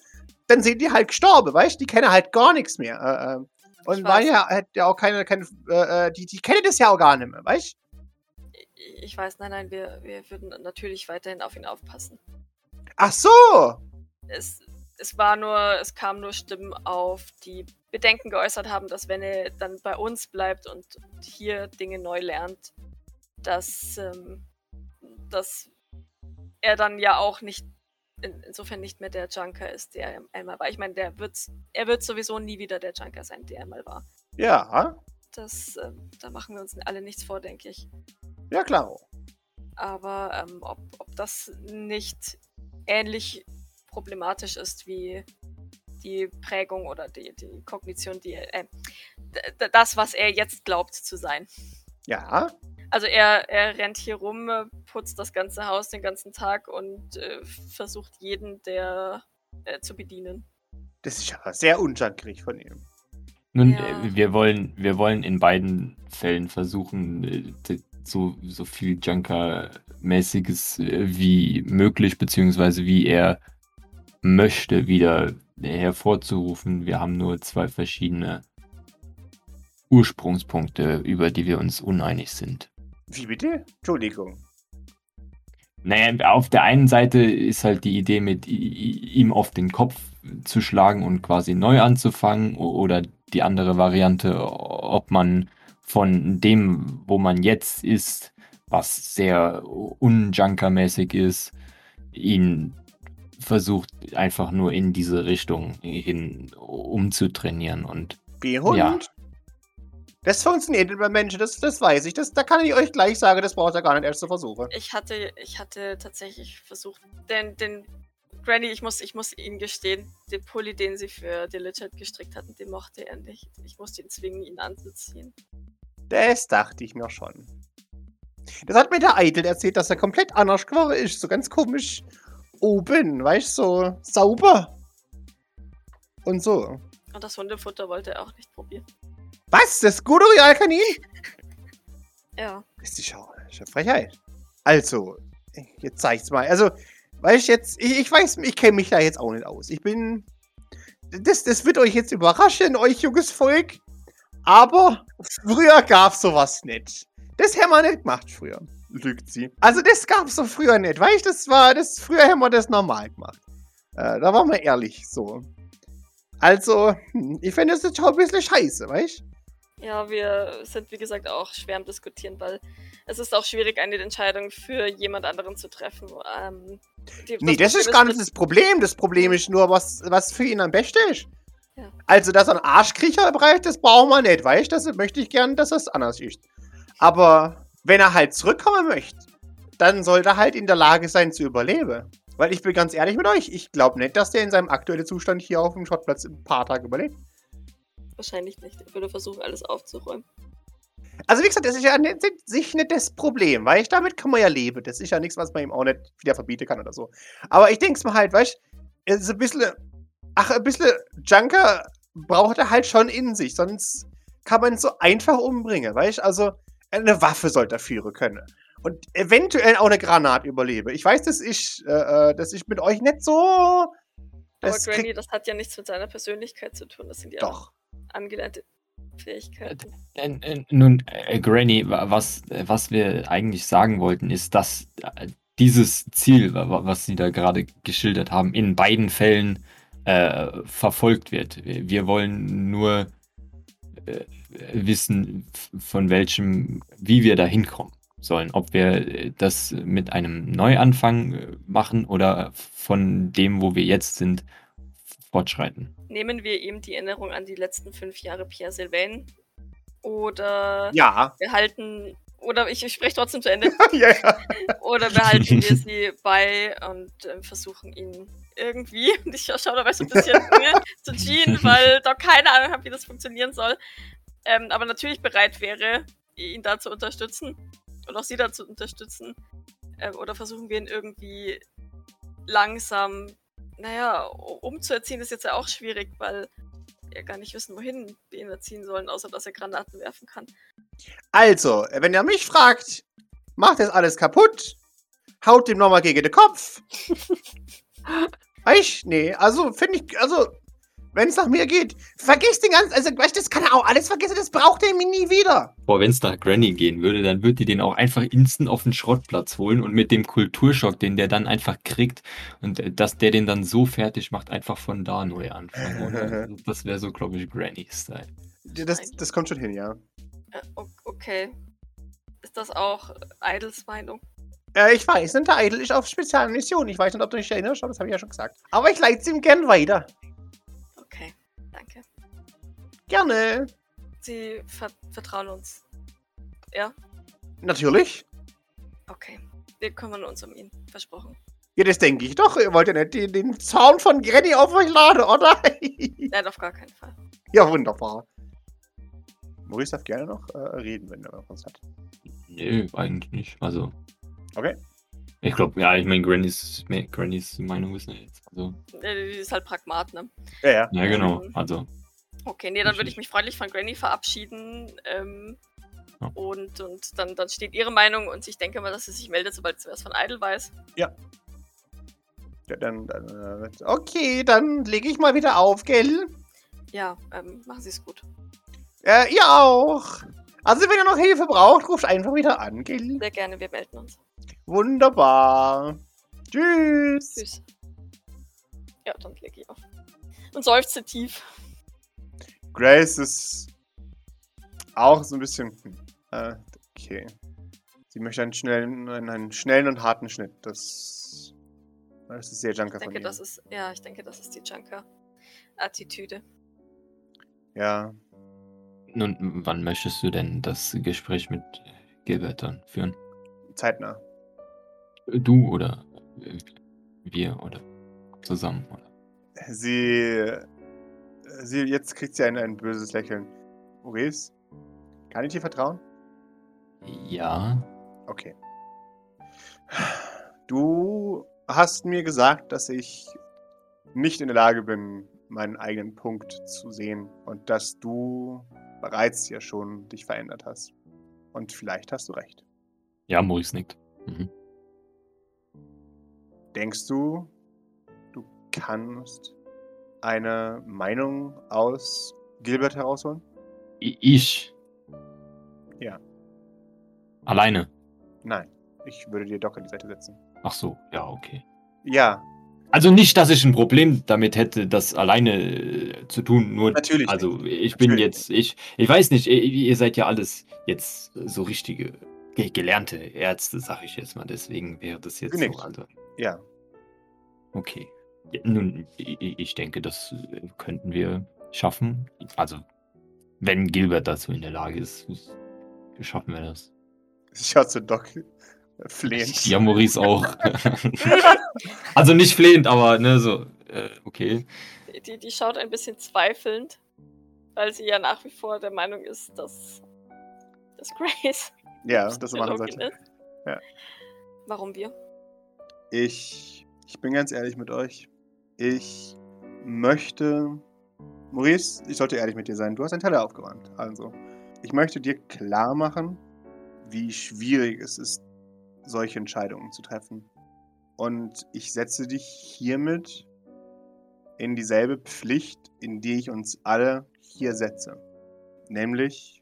Dann sind die halt gestorben, weißt du, die kennen halt gar nichts mehr. Äh, äh. Und war ja, hat ja auch keine, keine äh, äh, die, die kennen das ja auch gar nicht mehr, weißt du? Ich- weiß, nein, nein, wir, wir würden natürlich weiterhin auf ihn aufpassen. Ach so! Es, es war nur, es kamen nur Stimmen auf, die Bedenken geäußert haben, dass wenn er dann bei uns bleibt und hier Dinge neu lernt, dass, ähm, dass er dann ja auch nicht, in, insofern nicht mehr der Junker ist, der er einmal war. Ich meine, der wird, er wird sowieso nie wieder der Junker sein, der er mal war. Ja, Das, ähm, da machen wir uns alle nichts vor, denke ich. Ja klar. Aber ähm, ob, ob das nicht ähnlich problematisch ist wie die Prägung oder die, die Kognition, die er- äh, das, was er jetzt glaubt zu sein. Ja, Also er, er rennt hier rum, putzt das ganze Haus den ganzen Tag und äh, versucht jeden, der äh, zu bedienen. das ist aber sehr unjunkrig von ihm. Nun, Ja. äh, wir wollen, wir wollen in beiden Fällen versuchen, äh, so, so viel Junker-mäßiges äh, wie möglich, beziehungsweise wie er möchte, wieder hervorzurufen. Wir haben nur zwei verschiedene Ursprungspunkte, über die wir uns uneinig sind. Wie bitte? Entschuldigung. Naja, auf der einen Seite ist halt die Idee, mit ihm auf den Kopf zu schlagen und quasi neu anzufangen. Oder die andere Variante, ob man von dem, wo man jetzt ist, was sehr unjunkermäßig ist, ihn versucht einfach nur in diese Richtung hin umzutrainieren. Und Wie Hund. Ja. Das funktioniert bei Menschen, das, das weiß ich. Das, da kann ich euch gleich sagen, das braucht ihr gar nicht erst zu versuchen. Ich hatte, ich hatte tatsächlich versucht, den, den Granny, ich muss, ich muss ihn gestehen, den Pulli, den sie für Diligent gestrickt hatten, den mochte er nicht. Ich musste ihn zwingen, ihn anzuziehen. Das dachte ich mir schon. Das hat mir der Eitel erzählt, dass er komplett anders geworden ist. So ganz komisch oben, weißt du, so sauber. Und so. Und das Hundefutter wollte er auch nicht probieren. Was? Das gute Realkanin? Ja. Ist ist ja Frechheit. Also, jetzt zeig's mal. Also, weißt du jetzt, ich, ich weiß, ich kenne mich da jetzt auch nicht aus. Ich bin. Das, das wird euch jetzt überraschen, euch junges Volk. Aber früher gab's sowas nicht. Das haben wir nicht gemacht früher. Lügt sie. Also, das gab's so früher nicht. Weißt du, das war. Das, früher haben wir das normal gemacht. Äh, da waren wir ehrlich so. Also, hm, ich finde das jetzt schon ein bisschen scheiße, weißt du? Ja, wir sind wie gesagt auch schwer am Diskutieren, weil es ist auch schwierig, eine Entscheidung für jemand anderen zu treffen. Ähm, die, Nee, das Problem ist gar nicht das Problem. Das Problem ist nur, was, was für ihn am besten ist. Ja. Also, dass er einen Arschkriecher braucht, das brauchen wir nicht, weißt du? Das möchte ich gern, dass das anders ist. Aber wenn er halt zurückkommen möchte, dann sollte er halt in der Lage sein zu überleben. Weil ich bin ganz ehrlich mit euch, ich glaube nicht, dass der in seinem aktuellen Zustand hier auf dem Schrottplatz ein paar Tage überlebt. Wahrscheinlich nicht. Ich würde versuchen, alles aufzuräumen. Also wie gesagt, das ist ja nicht, sich nicht das Problem, weil ich damit kann man ja leben. Das ist ja nichts, was man ihm auch nicht wieder verbieten kann oder so. Aber ich denke es mir halt, weißt du, es ist ein bisschen, ach, ein bisschen Junker braucht er halt schon in sich, sonst kann man ihn so einfach umbringen, weißt du? Also eine Waffe sollte er führen können. Und eventuell auch eine Granate überlebe. Ich weiß, das ist, äh, äh, das ist mit euch nicht so. Aber Granny, das hat ja nichts mit seiner Persönlichkeit zu tun. Das sind ja doch. angelernte Fähigkeiten. Äh, äh, nun, äh, Granny, wa- was, äh, was wir eigentlich sagen wollten, ist, dass äh, dieses Ziel, wa- was Sie da gerade geschildert haben, in beiden Fällen äh, verfolgt wird. Wir wollen nur äh, wissen, von welchem, wie wir da hinkommen sollen. Ob wir äh, das mit einem Neuanfang äh, machen oder von dem, wo wir jetzt sind, fortschreiten. Nehmen wir ihm die Erinnerung an die letzten fünf Jahre Pierre Sylvain? Oder Ja. wir halten. Oder ich, ich spreche trotzdem zu Ende. *laughs* ja. Oder behalten wir sie bei und ähm, versuchen ihn irgendwie, und *laughs* ich schaue dabei so ein bisschen *laughs* zu Jean, weil doch keine Ahnung habe, wie das funktionieren soll, ähm, aber natürlich bereit wäre, ihn da zu unterstützen und auch sie da zu unterstützen. Ähm, oder versuchen wir ihn irgendwie langsam, naja, umzuerziehen ist jetzt ja auch schwierig, weil wir gar nicht wissen, wohin wir ihn erziehen sollen, außer dass er Granaten werfen kann. Also, wenn ihr mich fragt, macht das alles kaputt, haut dem nochmal gegen den Kopf. *laughs* Weißt Nee, also finde ich, also, wenn es nach mir geht, vergiss den ganzen, also, weißt du, das kann er auch alles vergessen, das braucht er mir nie wieder. Boah, wenn es nach Granny gehen würde, dann würde die den auch einfach instant auf den Schrottplatz holen und mit dem Kulturschock, den der dann einfach kriegt und äh, dass der den dann so fertig macht, einfach von da neu anfangen. Also *laughs* das wäre so, glaube ich, Granny-Style. Das, das kommt schon hin, ja. Äh, okay. Ist das auch Idles Meinung? Äh, ich weiß, nicht, der Idol ist auf speziellen Mission. Ich weiß nicht, ob du dich erinnerst, aber das habe ich ja schon gesagt. Aber ich leite es ihm gern weiter. Gerne. Sie ver vertrauen uns. Ja, Natürlich. okay. Wir kümmern uns um ihn. Versprochen. Ja, das denke ich doch. Ihr wollt ja nicht den, den Zaun von Granny auf euch laden, oder? *laughs* Nein, auf gar keinen Fall. ja, wunderbar. Maurice darf gerne noch äh, reden, wenn er was hat. Nö, eigentlich nicht. Also. Okay. Ich glaube, ja, ich meine, Grannys, Grannys Meinung wissen wir jetzt. Also, Die ist halt Pragmat, ne? Ja, ja. ja, genau. Also, Okay, nee, dann würde ich mich freundlich von Granny verabschieden. Ähm, Ja. und und dann, dann steht ihre Meinung und ich denke mal, dass sie sich meldet, sobald sie was von Idle weiß. ja dann, dann, äh, okay, dann lege ich mal wieder auf, gell? Ja, ähm, machen Sie es gut. Äh, ihr auch. Also, wenn ihr noch Hilfe braucht, ruft einfach wieder an, gell? Sehr gerne, wir melden uns. Wunderbar. Tschüss. Tschüss. Ja, dann lege ich auf. Und seufze tief. Grace ist auch so ein bisschen. Äh, okay. Sie möchte einen schnellen, einen, einen schnellen und harten Schnitt. Das, das ist sehr Junker Ich von denke, ihr. das ist, ja, ich denke, das ist die Junker-Attitüde. Ja. nun, wann möchtest du denn das Gespräch mit Gilbert dann führen? Zeitnah. Du oder wir oder zusammen? Oder? Sie. Sie, jetzt kriegt sie ein, ein böses Lächeln. Maurice? Kann ich dir vertrauen? Ja, Okay. Du hast mir gesagt, dass ich nicht in der Lage bin, meinen eigenen Punkt zu sehen und dass du bereits ja schon dich verändert hast. Und vielleicht hast du recht. ja, Maurice nickt. Mhm. Denkst du, du kannst eine Meinung aus Gilbert herausholen? Ich? Ja. Alleine? Nein. Ich würde dir Doc an die Seite setzen. Ach so, ja, okay. Ja, Also nicht, dass ich ein Problem damit hätte, das alleine äh, zu tun, nur natürlich. Also nicht. ich bin Natürlich jetzt, ich, ich weiß nicht, ihr, seid ja alles jetzt so richtige ge gelernte Ärzte, sag ich jetzt mal. Deswegen wäre das jetzt Genickt. so. Also, Ja. okay. Nun, ich, denke, das äh, könnten wir schaffen. Also wenn Gilbert dazu in der Lage ist, schaffen wir das. Ich zu Doc flehend. Ja, Maurice auch. *laughs* also nicht flehend, aber ne, so, äh, okay. Die, die, schaut ein bisschen zweifelnd, weil sie ja nach wie vor der Meinung ist, dass, dass Grace Ja, *laughs* das machen sollte. ist. Ja. Warum wir? Ich, ich bin ganz ehrlich mit euch. Ich möchte. Maurice, ich sollte ehrlich mit dir sein. Du hast einen Teller aufgeräumt. Also, ich möchte dir klar machen, wie schwierig es ist, solche Entscheidungen zu treffen. Und ich setze dich hiermit in dieselbe Pflicht, in die ich uns alle hier setze. Nämlich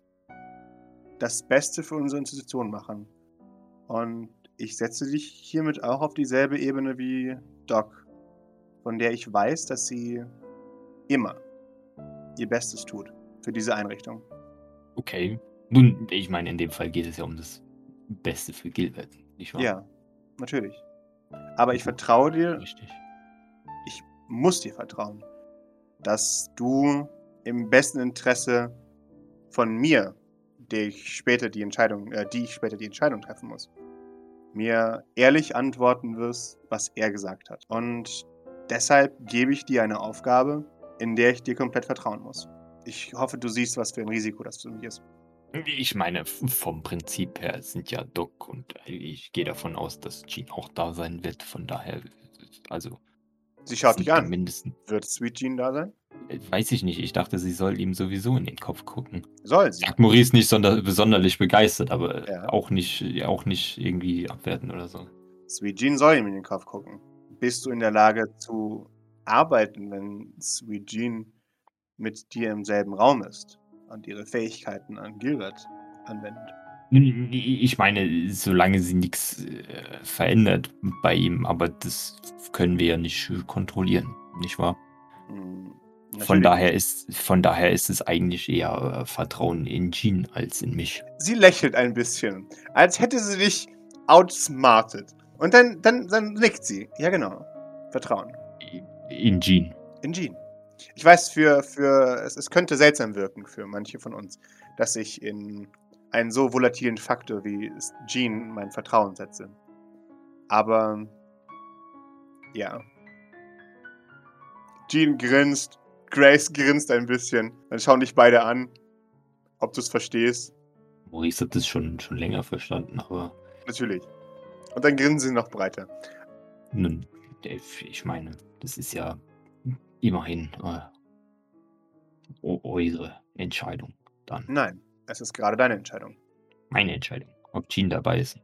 das Beste für unsere Institution machen. Und ich setze dich hiermit auch auf dieselbe Ebene wie Doc, von der ich weiß, dass sie immer ihr Bestes tut für diese Einrichtung. Okay. Nun, ich meine, in dem Fall geht es ja um das Beste für Gilbert, nicht wahr? Ja, natürlich. Aber ich vertraue dir, Richtig. ich muss dir vertrauen, dass du im besten Interesse von mir, der ich später die Entscheidung, äh, die ich später die Entscheidung treffen muss, mir ehrlich antworten wirst, was er gesagt hat. Und deshalb gebe ich dir eine Aufgabe, in der ich dir komplett vertrauen muss. Ich hoffe, du siehst, was für ein Risiko das für mich ist. Ich meine, vom Prinzip her sind ja Doc und ich gehe davon aus, dass Jean auch da sein wird. Von daher, also. Sie schaut dich an. Mindestens, Wird Sweet Jean da sein? äh, weiß ich nicht. Ich dachte, sie soll ihm sowieso in den Kopf gucken. Soll sie. Sagt Maurice nicht sonder, besonderlich begeistert, aber Ja. auch, nicht, auch nicht irgendwie abwerten oder so. Sweet Jean soll ihm in den Kopf gucken. Bist du in der Lage zu arbeiten, wenn Sweet Jean mit dir im selben Raum ist und ihre Fähigkeiten an Gilbert anwendet? Ich meine, solange sie nichts äh, verändert bei ihm, aber das können wir ja nicht kontrollieren, nicht wahr? Hm, Von daher ist, von daher ist es eigentlich eher äh, Vertrauen in Jean als in mich. Sie lächelt ein bisschen, als hätte sie dich outsmartet. Und dann, dann, dann nickt sie. Ja, genau. Vertrauen. In Jean. In Jean. Ich weiß, für, für es, es könnte seltsam wirken für manche von uns, dass ich in einen so volatilen Faktor wie Jean mein Vertrauen setze. Aber ja. Jean grinst, Grace grinst ein bisschen. Dann schauen dich beide an, ob du es verstehst. Maurice hat das schon, schon länger verstanden, aber Natürlich. Und dann grinsen sie noch breiter. nun, Dave, ich meine, das ist ja immerhin äh, eure Entscheidung dann. Nein, es ist gerade deine Entscheidung. Meine Entscheidung. Ob Jean dabei ist.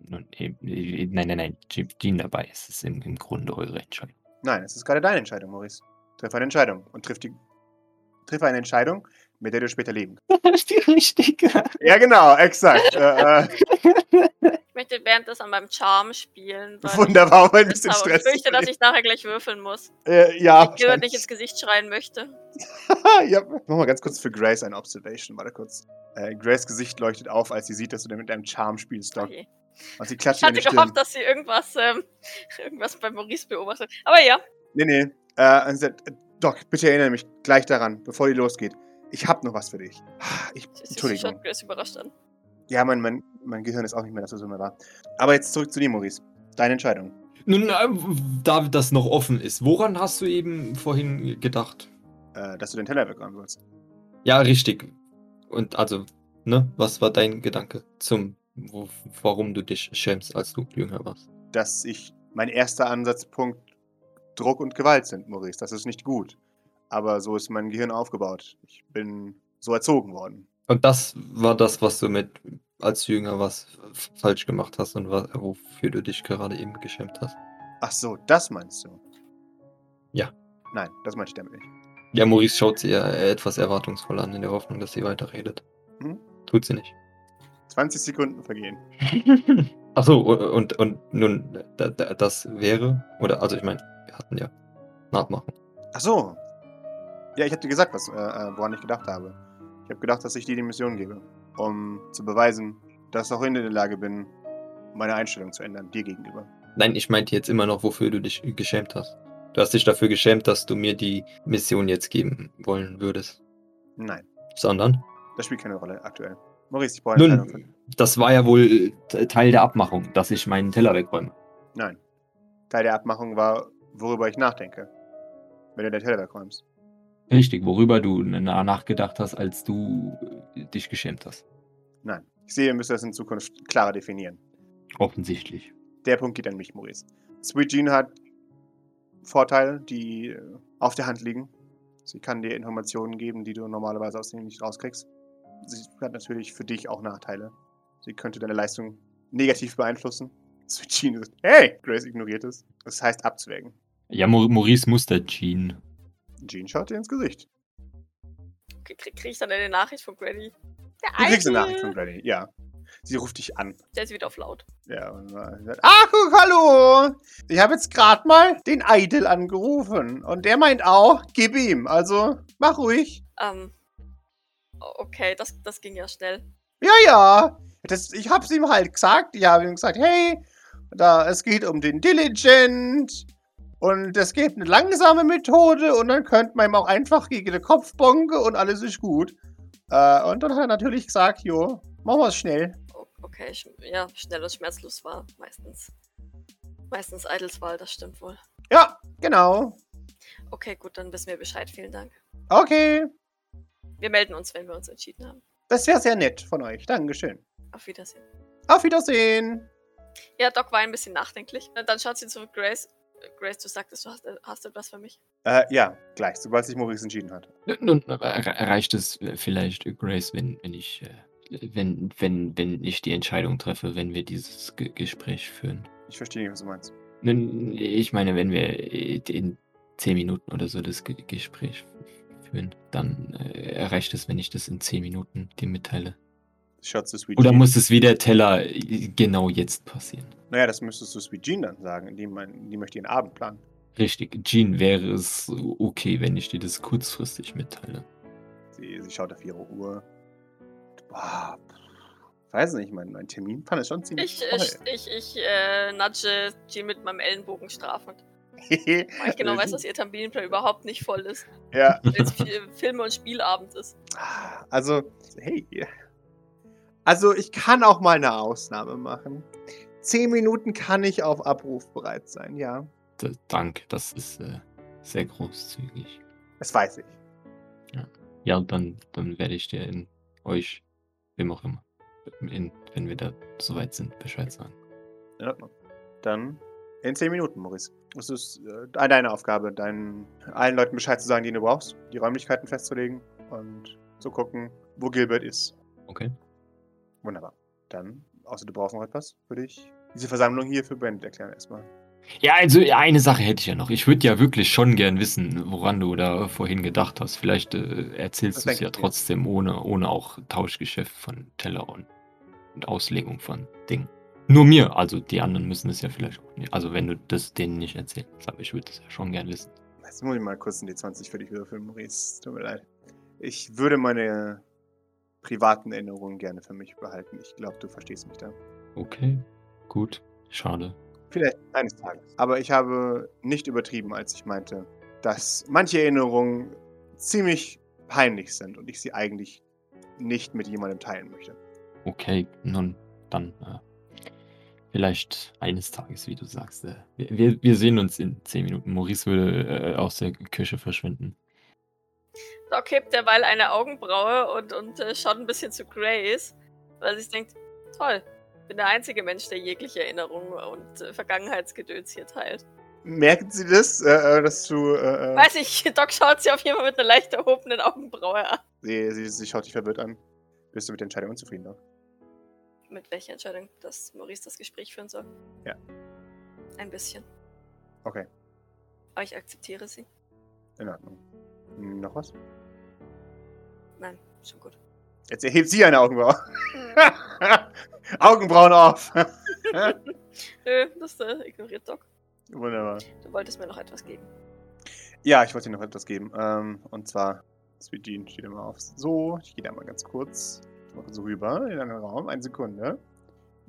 Nun, eh, eh, nein, nein, nein. Je- Jean dabei ist, ist im, im Grunde eure Entscheidung. Nein, es ist gerade deine Entscheidung, Maurice. Triff eine Entscheidung und triff die. Triff eine Entscheidung, mit der du später leben kannst. *laughs* Das ist die richtige. Ja, genau, exakt. äh, äh, *laughs* möchte währenddessen an meinem Charm spielen. weil wunderbar, um ein ich bisschen Stress Stress. fürchte, dass ich nachher gleich würfeln muss. äh, ja, Ich nicht ins Gesicht schreien möchte. *laughs* ja, mach mal ganz kurz für Grace eine Observation. Warte kurz. Äh, Grace Gesicht leuchtet auf, als sie sieht, dass du mit deinem Charm spielst, Doc. Okay. Und sie klatscht Ich hatte gehofft, dass sie irgendwas, ähm, *laughs* irgendwas bei Maurice beobachtet. Aber ja, Nee, nee. Äh, sagt, äh, Doc, bitte erinnere mich gleich daran, bevor die losgeht. Ich hab noch was für dich. *sighs* Ich, sie Entschuldigung. schaut Grace überrascht an. Ja, mein, mein, mein Gehirn ist auch nicht mehr das, was es immer war. Aber jetzt zurück zu dir, Maurice. Deine Entscheidung. Nun, äh, da das noch offen ist, woran hast du eben vorhin gedacht? Äh, dass du den Teller wegräumen sollst. Ja, richtig. Und also, ne, was war dein Gedanke zum, wo, warum du dich schämst, als du jünger warst? Dass ich mein erster Ansatzpunkt Druck und Gewalt sind, Maurice. Das ist nicht gut. Aber so ist mein Gehirn aufgebaut. Ich bin so erzogen worden. Und das war das, was du mit, als jünger warst, f- falsch gemacht hast und wa- wofür du dich gerade eben geschämt hast. Ach so, das meinst du? Ja. Nein, das meinte ich damit nicht. Ja, Maurice schaut sie ja etwas erwartungsvoll an, in der Hoffnung, dass sie weiterredet. Hm? Tut sie nicht. 20 Sekunden vergehen. *laughs* Achso, und, und nun, da, da, das wäre, oder, also ich meine, wir hatten ja Nachmachen. Ach so. Ja, ich dir gesagt, was, äh, äh, woran ich gedacht habe. Ich habe gedacht, dass ich dir die Mission gebe, um zu beweisen, dass auch ich in der Lage bin, meine Einstellung zu ändern, dir gegenüber. Nein, ich meinte jetzt immer noch, wofür du dich geschämt hast. Du hast dich dafür geschämt, dass du mir die Mission jetzt geben wollen würdest. Nein, Sondern, das spielt keine Rolle aktuell. Maurice, ich brauche eine Nun, das war ja wohl äh, Teil der Abmachung, dass ich meinen Teller wegräume. Nein. Teil der Abmachung war, worüber ich nachdenke, wenn du den Teller wegräumst. Richtig, worüber du na- nachgedacht hast, als du äh, dich geschämt hast. Nein. Ich sehe, wir müssen das in Zukunft klarer definieren. Offensichtlich. Der Punkt geht an mich, Maurice. Sweet Jean hat Vorteile, die äh, auf der Hand liegen. Sie kann dir Informationen geben, die du normalerweise aus denen nicht rauskriegst. Sie hat natürlich für dich auch Nachteile. Sie könnte deine Leistung negativ beeinflussen. Sweet Jean ist, hey, Grace ignoriert es. Das heißt abzuwägen. Ja, Mau- Maurice mustert Jean. Jean schaut dir ins Gesicht. Okay, krieg, krieg ich dann eine Nachricht von Granny? Der Du kriegst eine. Nachricht von Granny, ja. Sie ruft dich an. Der ist wieder auf laut. Ja, und sagt, guck, hallo. Ich habe jetzt gerade mal den Idol angerufen. Und der meint auch, gib ihm. Also, mach ruhig. Ähm. Okay, das, das ging ja schnell. Ja, ja. Das, ich hab's ihm halt gesagt. Ich habe ihm gesagt, hey, da, es geht um den Diligent. Und es gibt eine langsame Methode. Und dann könnte man ihm auch einfach gegen den Kopf bonken und alles ist gut. Äh, und dann hat er natürlich gesagt, jo, machen wir es schnell. Okay, sch ja, schnell und schmerzlos war meistens. Meistens Eidelswahl, das stimmt wohl. Ja, genau. Okay, gut, dann wissen wir Bescheid. Vielen Dank. Okay. Wir melden uns, wenn wir uns entschieden haben. Das wäre sehr nett von euch. Dankeschön. Auf Wiedersehen. Auf Wiedersehen. Ja, Doc war ein bisschen nachdenklich. Dann schaut sie zurück, Grace. Äh, Grace, du sagtest, du hast, äh, hast etwas für mich. Äh, ja, gleich, sobald sich Maurice entschieden hat. Nun, er- erreicht es vielleicht, Grace, wenn, wenn ich, äh, wenn, wenn, wenn ich die Entscheidung treffe, wenn wir dieses Ge Gespräch führen. Ich verstehe nicht, was du meinst. Nun, Ich meine, wenn wir in zehn Minuten oder so das Ge Gespräch führen, dann äh, erreicht es, wenn ich das in zehn Minuten dir mitteile. Schaut zu Sweet Oder Jean. muss es wie der Teller genau jetzt passieren? Naja, das müsstest du Sweet Jean dann sagen, indem man, die möchte ihren Abend planen. Richtig, Jean, wäre es okay, wenn ich dir das kurzfristig mitteile? Sie, sie schaut auf ihre Uhr. Boah, pff, weiß nicht, mein, mein Terminplan ist schon ziemlich Ich, voll. ich, ich äh, nudge Jean mit meinem Ellenbogen strafend. *laughs* Weil ich genau weiß, dass ihr Terminplan überhaupt nicht voll ist. ja, Weil es Filme- und Spielabend ist. also, hey. Also, ich kann auch mal eine Ausnahme machen. Zehn Minuten kann ich auf Abruf bereit sein, ja. D danke, das ist äh, sehr großzügig. Das weiß ich. Ja, dann, dann werde ich dir in euch, wem auch immer, in, wenn wir da soweit sind, Bescheid sagen. In Ordnung. Dann in zehn Minuten, Maurice. Es ist äh, deine Aufgabe, deinen allen Leuten Bescheid zu sagen, die du brauchst, die Räumlichkeiten festzulegen und zu gucken, wo Gilbert ist. Okay. Wunderbar. Dann, außer du brauchst noch etwas, würde ich diese Versammlung hier für beendet erklären erstmal. Ja, also eine Sache hätte ich ja noch. Ich würde ja wirklich schon gern wissen, woran du da vorhin gedacht hast. Vielleicht äh, erzählst du es ja trotzdem, ohne, ohne auch Tauschgeschäft von Teller und, und Auslegung von Dingen. Nur mir, also die anderen müssen es ja vielleicht auch nicht. Also wenn du das denen nicht erzählst, aber ich würde das ja schon gern wissen. Jetzt muss ich mal kurz in die 20 für dich würfeln, Maurice. Tut mir leid. Ich würde meine privaten Erinnerungen gerne für mich behalten. Ich glaube, du verstehst mich da. Okay, gut, schade. Vielleicht eines Tages. Aber ich habe nicht übertrieben, als ich meinte, dass manche Erinnerungen ziemlich peinlich sind und ich sie eigentlich nicht mit jemandem teilen möchte. Okay, nun, dann äh, vielleicht eines Tages, wie du sagst. Äh, wir, wir, sehen uns in zehn Minuten. Maurice würde äh, aus der Küche verschwinden. Doc hebt derweil eine Augenbraue und, und äh, schaut ein bisschen zu Grace, weil sie denkt, toll, bin der einzige Mensch, der jegliche Erinnerung und äh, Vergangenheitsgedöns hier teilt. Merken Sie das, äh, äh, dass du. Äh, äh, Weiß ich, *laughs* Doc schaut sie auf jeden Fall mit einer leicht erhobenen Augenbraue an. sie, sie, sie schaut dich verwirrt an. Bist du mit der Entscheidung unzufrieden? Doch? Mit welcher Entscheidung, dass Maurice das Gespräch führen soll? Ja. Ein bisschen. Okay, Aber ich akzeptiere sie. in Ordnung. Hm, Noch was? Nein, schon gut. Jetzt erhebt sie eine Augenbraue. *laughs* Augenbrauen auf. *laughs* Nö, das äh, ignoriert Doc. Wunderbar. Du wolltest mir noch etwas geben. Ja, ich wollte dir noch etwas geben. Ähm, und zwar, Sweet Jean steht immer auf. So, ich gehe da mal ganz kurz so rüber in einen Raum. Eine Sekunde.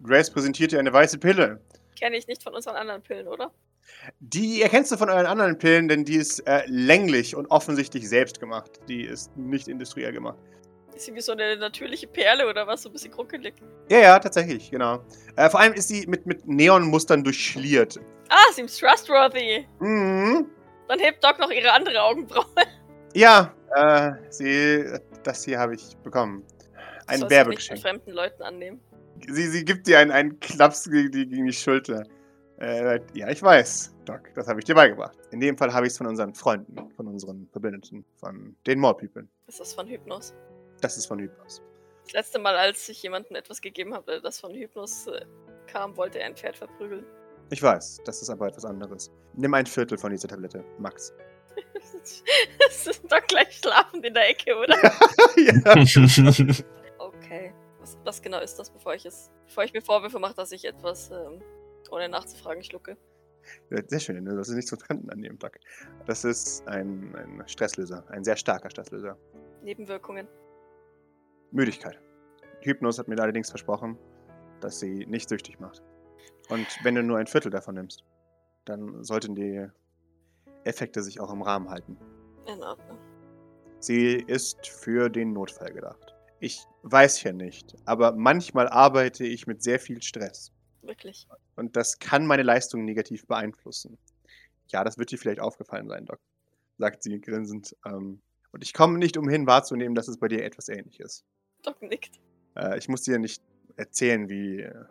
Grace präsentiert dir eine weiße Pille. Kenne ich nicht von unseren anderen Pillen, oder? Die erkennst du von euren anderen Pillen, denn die ist äh, länglich und offensichtlich selbst gemacht. Die ist nicht industriell gemacht. Ist sie wie so eine natürliche Perle oder was? So ein bisschen kruckelig. Ja, ja, tatsächlich, genau. Äh, vor allem ist sie mit, mit Neonmustern durchschliert. Ah, seems trustworthy. Mhm. Dann hebt Doc noch ihre andere Augenbraue. Ja, äh, sie, das hier habe ich bekommen. Ein nicht von Werbegeschenk. fremden Leuten annehmen. Sie, sie gibt dir einen, einen Klaps gegen die, gegen die Schulter. Äh, ja, ich weiß, Doc, das habe ich dir beigebracht. In dem Fall habe ich es von unseren Freunden, von unseren Verbündeten, von den Mordpeople. Ist das von Hypnos? Das ist von Hypnos. Das letzte Mal, als ich jemandem etwas gegeben habe, das von Hypnos äh, kam, wollte er ein Pferd verprügeln. Ich weiß, das ist aber etwas anderes. Nimm ein Viertel von dieser Tablette, Max. *laughs* das ist doch gleich schlafend in der Ecke, oder? *laughs* ja. Okay. Was, was genau ist das, bevor ich es, bevor ich mir Vorwürfe mache, dass ich etwas ähm, ohne nachzufragen schlucke. Ja, Sehr schön, ne? das ist nicht zu trennen an dem Tag. Das ist ein, ein Stresslöser, ein sehr starker Stresslöser. Nebenwirkungen. Müdigkeit. Hypnos hat mir allerdings versprochen, dass sie nicht süchtig macht. Und wenn du nur ein Viertel davon nimmst, dann sollten die Effekte sich auch im Rahmen halten. In Ordnung. Sie ist für den Notfall gedacht. Ich weiß ja nicht, aber manchmal arbeite ich mit sehr viel Stress. Wirklich. Und das kann meine Leistung negativ beeinflussen. Ja, das wird dir vielleicht aufgefallen sein, Doc, sagt sie grinsend. Ähm, und ich komme nicht umhin wahrzunehmen, dass es bei dir etwas ähnlich ist. Doc nickt. Äh, ich muss dir nicht erzählen, wie äh,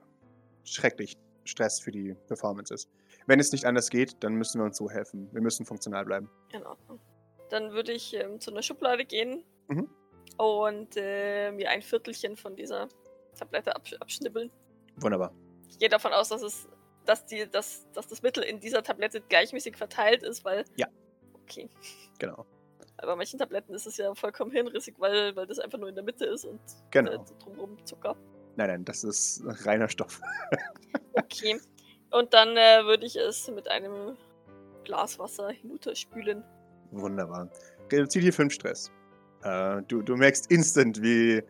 schrecklich Stress für die Performance ist. Wenn es nicht anders geht, dann müssen wir uns so helfen. Wir müssen funktional bleiben. In Ordnung. Dann würde ich ähm, zu einer Schublade gehen Mhm. und äh, mir ein Viertelchen von dieser Tablette absch abschnibbeln. Wunderbar. Ich gehe davon aus, dass es, dass die, dass, dass das Mittel in dieser Tablette gleichmäßig verteilt ist, weil. Ja. Okay. Genau. Aber bei manchen Tabletten ist es ja vollkommen hirnrissig, weil, weil das einfach nur in der Mitte ist und Genau. äh, drumherum Zucker. Nein, nein, das ist reiner Stoff. *laughs* Okay. Und dann äh, würde ich es mit einem Glas Wasser hinunterspülen. Wunderbar. Reduziert hier 5 Stress. Äh, du, du merkst instant, wie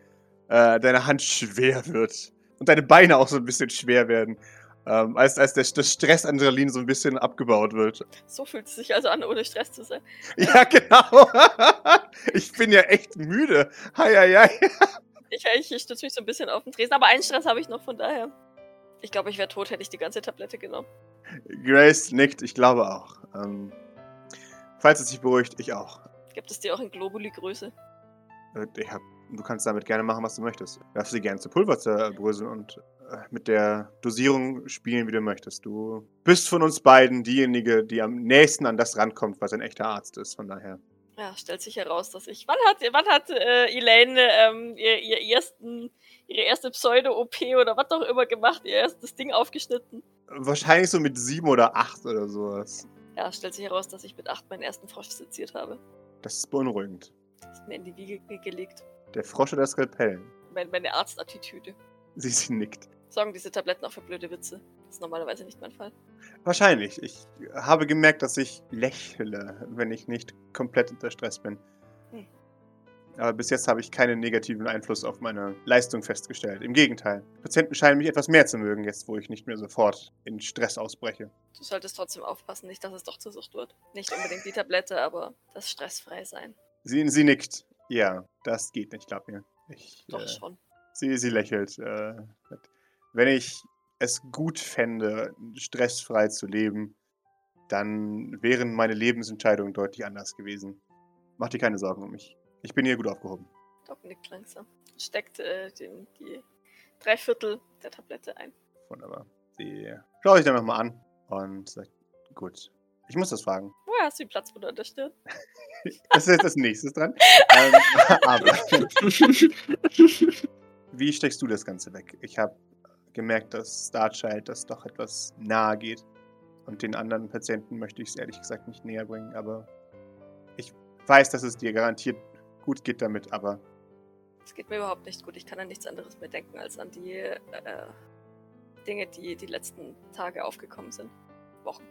äh, deine Hand schwer wird. Und deine Beine auch so ein bisschen schwer werden. Ähm, als als der, das Stressadrenalin so ein bisschen abgebaut wird. So fühlt es sich also an, ohne Stress zu sein. *laughs* Ja, genau. *laughs* ich bin ja echt müde. Hei, hei, hei. Ich, ich stütze mich so ein bisschen auf den Tresen, aber einen Stress habe ich noch, von daher. Ich glaube, ich wäre tot, hätte ich die ganze Tablette genommen. Grace nickt, ich glaube auch. Ähm, falls es sich beruhigt, ich auch. Gibt es die auch in Globuli-Größe? Äh, Ich hab, du kannst damit gerne machen, was du möchtest. Du darfst sie gerne zu Pulver zerbröseln und äh, mit der Dosierung spielen, wie du möchtest. Du bist von uns beiden diejenige, die am nächsten an das rankommt, was ein echter Arzt ist. Von daher. Ja, stellt sich heraus, dass ich. Wann hat, wann hat äh, Elaine ähm, ihr, ihr ersten, ihre erste Pseudo-OP oder was auch immer gemacht, ihr erstes Ding aufgeschnitten? Wahrscheinlich so mit sieben oder acht oder sowas. Ja, stellt sich heraus, dass ich mit acht meinen ersten Frosch seziert habe. Das ist beunruhigend. Das ist mir in die Wiege ge gelegt. Der Frosch oder das Skalpell? Meine, meine Arztattitüde. Sie, sie nickt. Sorgen diese Tabletten auch für blöde Witze. Das ist normalerweise nicht mein Fall. Wahrscheinlich. Ich habe gemerkt, dass ich lächle, wenn ich nicht komplett unter Stress bin. Hm. Aber bis jetzt habe ich keinen negativen Einfluss auf meine Leistung festgestellt. Im Gegenteil. Patienten scheinen mich etwas mehr zu mögen, jetzt wo ich nicht mehr sofort in Stress ausbreche. Du solltest trotzdem aufpassen, nicht, dass es doch zur Sucht wird. Nicht unbedingt die Tablette, aber das stressfrei sein. Sie, sie nickt. Ja, das geht nicht, glaub mir. Ich, Doch äh, schon. Sie, sie lächelt. Äh, wenn ich es gut fände, stressfrei zu leben, dann wären meine Lebensentscheidungen deutlich anders gewesen. Mach dir keine Sorgen um mich. Ich bin hier gut aufgehoben. Doc nickt langsam. Steckt äh, den, die drei Viertel der Tablette ein. Wunderbar. Sie schaut sich dann nochmal an und sagt, gut. Ich muss das fragen. Woher hast du die Platzwunde an der Stirn? Das *laughs* ist jetzt das nächste dran. ähm, *laughs* aber *laughs* wie steckst du das Ganze weg? Ich habe gemerkt, dass Starchild das doch etwas nahe geht. Und den anderen Patienten möchte ich es ehrlich gesagt nicht näher bringen, aber ich weiß, dass es dir garantiert gut geht damit, aber Es geht mir überhaupt nicht gut. Ich kann an nichts anderes mehr denken als an die äh, Dinge, die die letzten Tage aufgekommen sind. Wochen.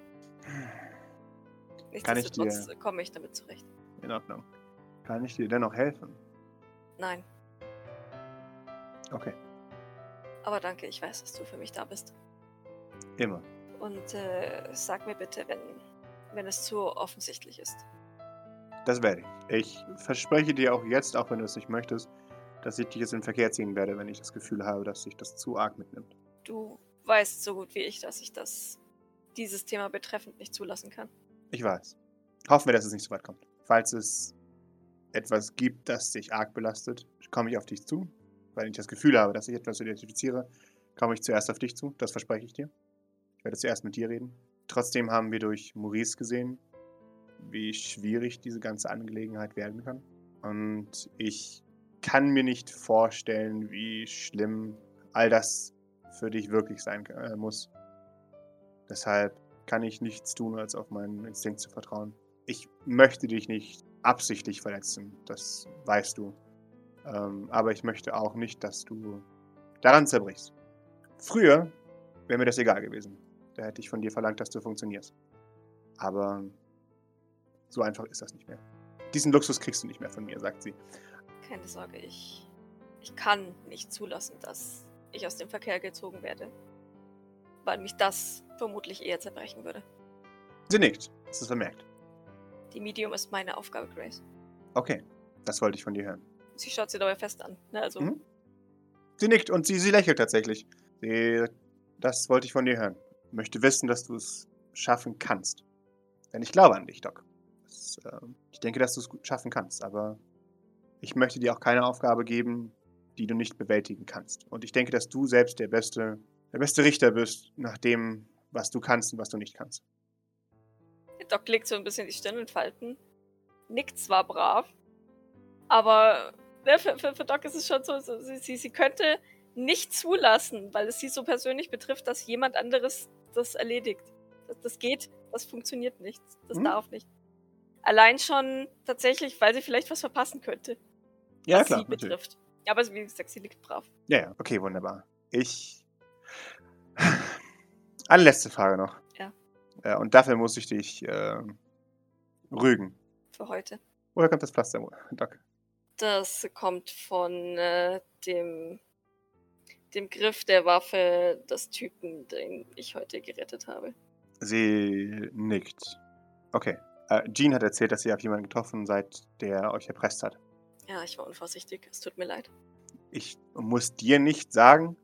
*sighs* Kann ich dir- Nichtsdestotrotz komme ich damit zurecht. in Ordnung. Kann ich dir dennoch helfen? Nein, Okay, aber danke. Ich weiß, dass du für mich da bist. immer. Und äh, sag mir bitte, wenn, wenn es zu offensichtlich ist. Das werde ich. Ich verspreche dir auch jetzt, auch wenn du es nicht möchtest, dass ich dich jetzt in den Verkehr ziehen werde, wenn ich das Gefühl habe, dass sich das zu arg mitnimmt. Du weißt so gut wie ich, dass ich das dieses Thema betreffend nicht zulassen kann. Ich weiß. Hoffen wir, dass es nicht so weit kommt. Falls es etwas gibt, das dich arg belastet, komme ich auf dich zu. Weil ich das Gefühl habe, dass ich etwas identifiziere, komme ich zuerst auf dich zu. Das verspreche ich dir. Ich werde zuerst mit dir reden. Trotzdem haben wir durch Maurice gesehen, wie schwierig diese ganze Angelegenheit werden kann. Und ich kann mir nicht vorstellen, wie schlimm all das für dich wirklich sein äh, muss. Deshalb kann ich nichts tun, als auf meinen Instinkt zu vertrauen. Ich möchte dich nicht absichtlich verletzen, das weißt du. Ähm, aber ich möchte auch nicht, dass du daran zerbrichst. Früher wäre mir das egal gewesen. Da hätte ich von dir verlangt, dass du funktionierst. Aber so einfach ist das nicht mehr. Diesen Luxus kriegst du nicht mehr von mir, sagt sie. Keine Sorge, ich, ich kann nicht zulassen, dass ich aus dem Verkehr gezogen werde. Weil mich das vermutlich eher zerbrechen würde. Sie nickt. Das ist vermerkt. Die Medium ist meine Aufgabe, Grace. Okay, das wollte ich von dir hören. Sie schaut sie dabei fest an. Ne? Also, Mhm. Sie nickt und sie, sie lächelt tatsächlich. Sie, das wollte ich von dir hören. Ich möchte wissen, dass du es schaffen kannst. Denn ich glaube an dich, Doc. Das, ähm, ich denke, dass du es schaffen kannst, aber ich möchte dir auch keine Aufgabe geben, die du nicht bewältigen kannst. Und ich denke, dass du selbst der beste, der beste Richter bist, nach dem, was du kannst und was du nicht kannst. Doc legt so ein bisschen die Stirn in Falten. Nickt zwar brav, aber ne, für, für, für Doc ist es schon so, so sie, sie, sie könnte nicht zulassen, weil es sie so persönlich betrifft, dass jemand anderes das erledigt. Das, das geht, das funktioniert nicht, das Mhm. darf nicht. Allein schon tatsächlich, weil sie vielleicht was verpassen könnte, Ja, was klar. sie natürlich. betrifft. Ja, aber wie gesagt, sie liegt brav. Ja, ja, okay, wunderbar. Ich. Eine letzte Frage noch. Ja. Äh, und dafür muss ich dich äh, rügen. Für heute. Woher kommt das Pflaster, Doc? Das kommt von äh, dem, dem Griff der Waffe des Typen, den ich heute gerettet habe. Sie nickt. Okay. Äh, Jean hat erzählt, dass ihr auf jemanden getroffen seid, der euch erpresst hat. Ja, ich war unvorsichtig. Es tut mir leid. Ich muss dir nicht sagen,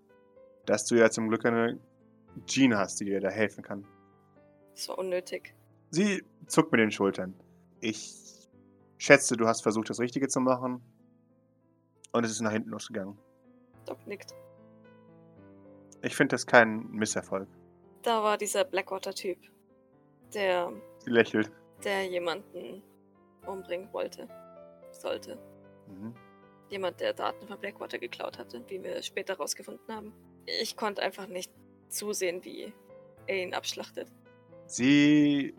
dass du ja zum Glück eine Jean hast, die dir da helfen kann. Es war unnötig. Sie zuckt mit den Schultern. Ich schätze, du hast versucht, das Richtige zu machen. Und es ist nach hinten losgegangen. Doc nickt. Ich finde das kein Misserfolg. Da war dieser Blackwater-Typ, der, Sie lächelt. der jemanden umbringen wollte. Sollte. Mhm. Jemand, der Daten von Blackwater geklaut hatte, wie wir später rausgefunden haben. Ich konnte einfach nicht zusehen, wie er ihn abschlachtet. Sie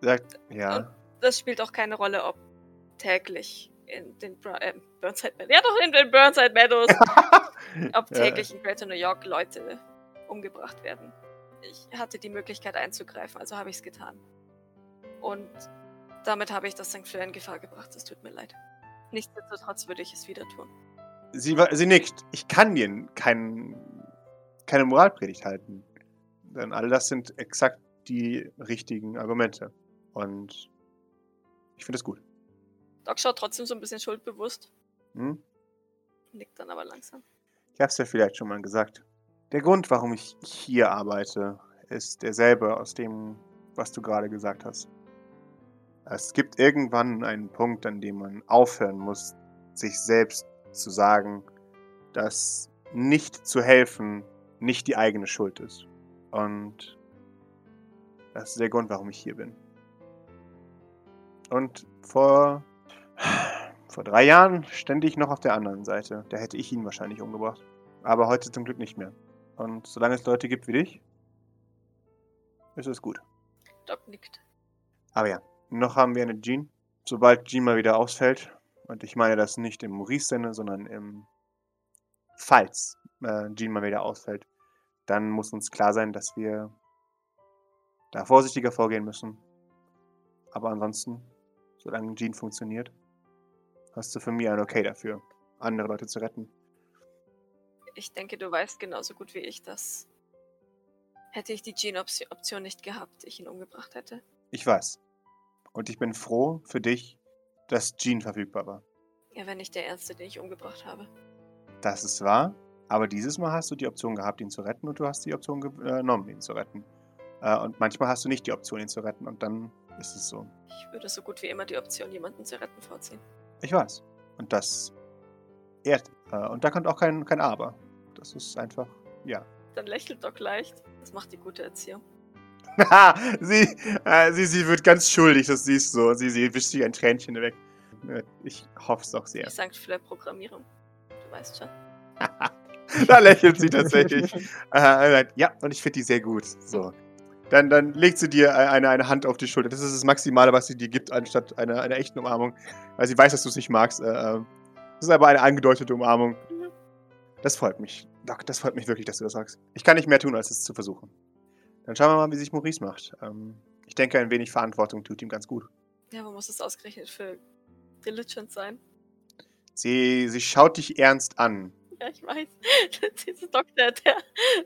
sagt, ja. Das spielt auch keine Rolle, ob täglich in den Bur äh, Burnside Meadows. Ja, doch in den Burnside Meadows. *laughs* ob Ja. täglich in Greater New York Leute umgebracht werden. Ich hatte die Möglichkeit einzugreifen, also habe ich es getan. Und damit habe ich das St. Fleur in Gefahr gebracht. Es tut mir leid. Nichtsdestotrotz würde ich es wieder tun. Sie, sie nickt. Ich kann dir kein, keine Moralpredigt halten. Denn all das sind exakt die richtigen Argumente. Und ich finde es gut. Doc schaut trotzdem so ein bisschen schuldbewusst, Hm? nickt dann aber langsam. Ich habe es ja vielleicht schon mal gesagt. Der Grund, warum ich hier arbeite, ist derselbe aus dem, was du gerade gesagt hast. Es gibt irgendwann einen Punkt, an dem man aufhören muss, sich selbst zu sagen, dass nicht zu helfen nicht die eigene Schuld ist. Und das ist der Grund, warum ich hier bin. Und vor, vor drei Jahren stände ich noch auf der anderen Seite. Da hätte ich ihn wahrscheinlich umgebracht. Aber heute zum Glück nicht mehr. Und solange es Leute gibt wie dich, ist es gut. Doc nickt. Aber ja, noch haben wir eine Jean. Sobald Jean mal wieder ausfällt, und ich meine das nicht im Maurice-Sinne, sondern im Falls äh, Jean mal wieder ausfällt, dann muss uns klar sein, dass wir da vorsichtiger vorgehen müssen. Aber ansonsten, solange Jean funktioniert, hast du von mir ein Okay dafür, andere Leute zu retten. Ich denke, du weißt genauso gut wie ich, dass hätte ich die Gene-Option nicht gehabt, ich ihn umgebracht hätte. Ich weiß. Und ich bin froh für dich, dass Jean verfügbar war. Er wäre nicht der Erste, den ich umgebracht habe. Das ist wahr, aber dieses Mal hast du die Option gehabt, ihn zu retten und du hast die Option äh, genommen, ihn zu retten. Äh, und manchmal hast du nicht die Option, ihn zu retten und dann ist es so. Ich würde so gut wie immer die Option, jemanden zu retten, vorziehen. Ich weiß. Und das ehrt. Äh, und da kommt auch kein, kein Aber. Das ist einfach, ja. Dann lächelt Doc leicht. Das macht die gute Erziehung. *laughs* sie, äh, sie, sie wird ganz schuldig, das siehst du. Sie, sie wischt sich ein Tränchen weg. Äh, Ich hoffe es doch sehr. Die St. Fleur Programmierung. Du weißt schon. *laughs* da lächelt sie tatsächlich. *laughs* äh, ja, und ich finde die sehr gut. So. Dann, dann legt sie dir eine, eine Hand auf die Schulter. Das ist das Maximale, was sie dir gibt, anstatt einer, einer echten Umarmung. Weil sie weiß, dass du es nicht magst. Äh, äh, das ist aber eine angedeutete Umarmung. Mhm. Das freut mich. Doc, das freut mich wirklich, dass du das sagst. Ich kann nicht mehr tun, als es zu versuchen. Dann schauen wir mal, wie sich Maurice macht. Ähm, ich denke, ein wenig Verantwortung tut ihm ganz gut. Ja, man muss es ausgerechnet für Diligent sein. Sie, sie schaut dich ernst an. Ja, ich weiß. *laughs* Dieser Doktor, der,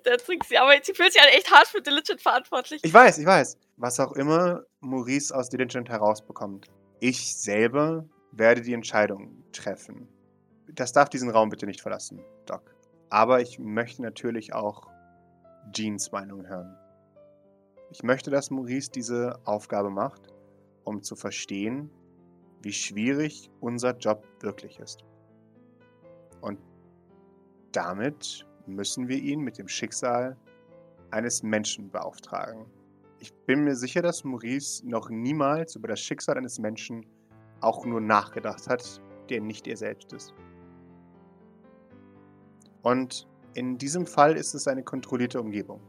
der trinkt sie. Aber sie fühlt sich halt echt hart für Diligent verantwortlich. Ich weiß, ich weiß. Was auch immer Maurice aus Diligent herausbekommt. Ich selber werde die Entscheidung treffen. Das darf diesen Raum bitte nicht verlassen, Doc. Aber ich möchte natürlich auch Jeans Meinung hören. Ich möchte, dass Maurice diese Aufgabe macht, um zu verstehen, wie schwierig unser Job wirklich ist. Und damit müssen wir ihn mit dem Schicksal eines Menschen beauftragen. Ich bin mir sicher, dass Maurice noch niemals über das Schicksal eines Menschen auch nur nachgedacht hat, der nicht er selbst ist. Und in diesem Fall ist es eine kontrollierte Umgebung.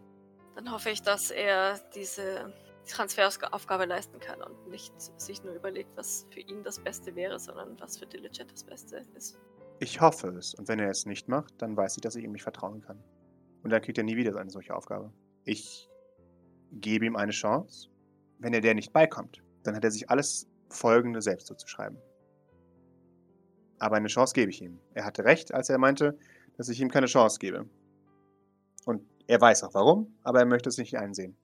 Dann hoffe ich, dass er diese Transferaufgabe leisten kann und nicht sich nur überlegt, was für ihn das Beste wäre, sondern was für Diligent das Beste ist. Ich hoffe es. Und wenn er es nicht macht, dann weiß ich, dass ich ihm nicht vertrauen kann. Und dann kriegt er nie wieder eine solche Aufgabe. Ich gebe ihm eine Chance. Wenn er der nicht beikommt, dann hat er sich alles Folgende selbst zuzuschreiben. Aber eine Chance gebe ich ihm. Er hatte recht, als er meinte, dass ich ihm keine Chance gebe. Er weiß auch warum, aber er möchte es nicht einsehen.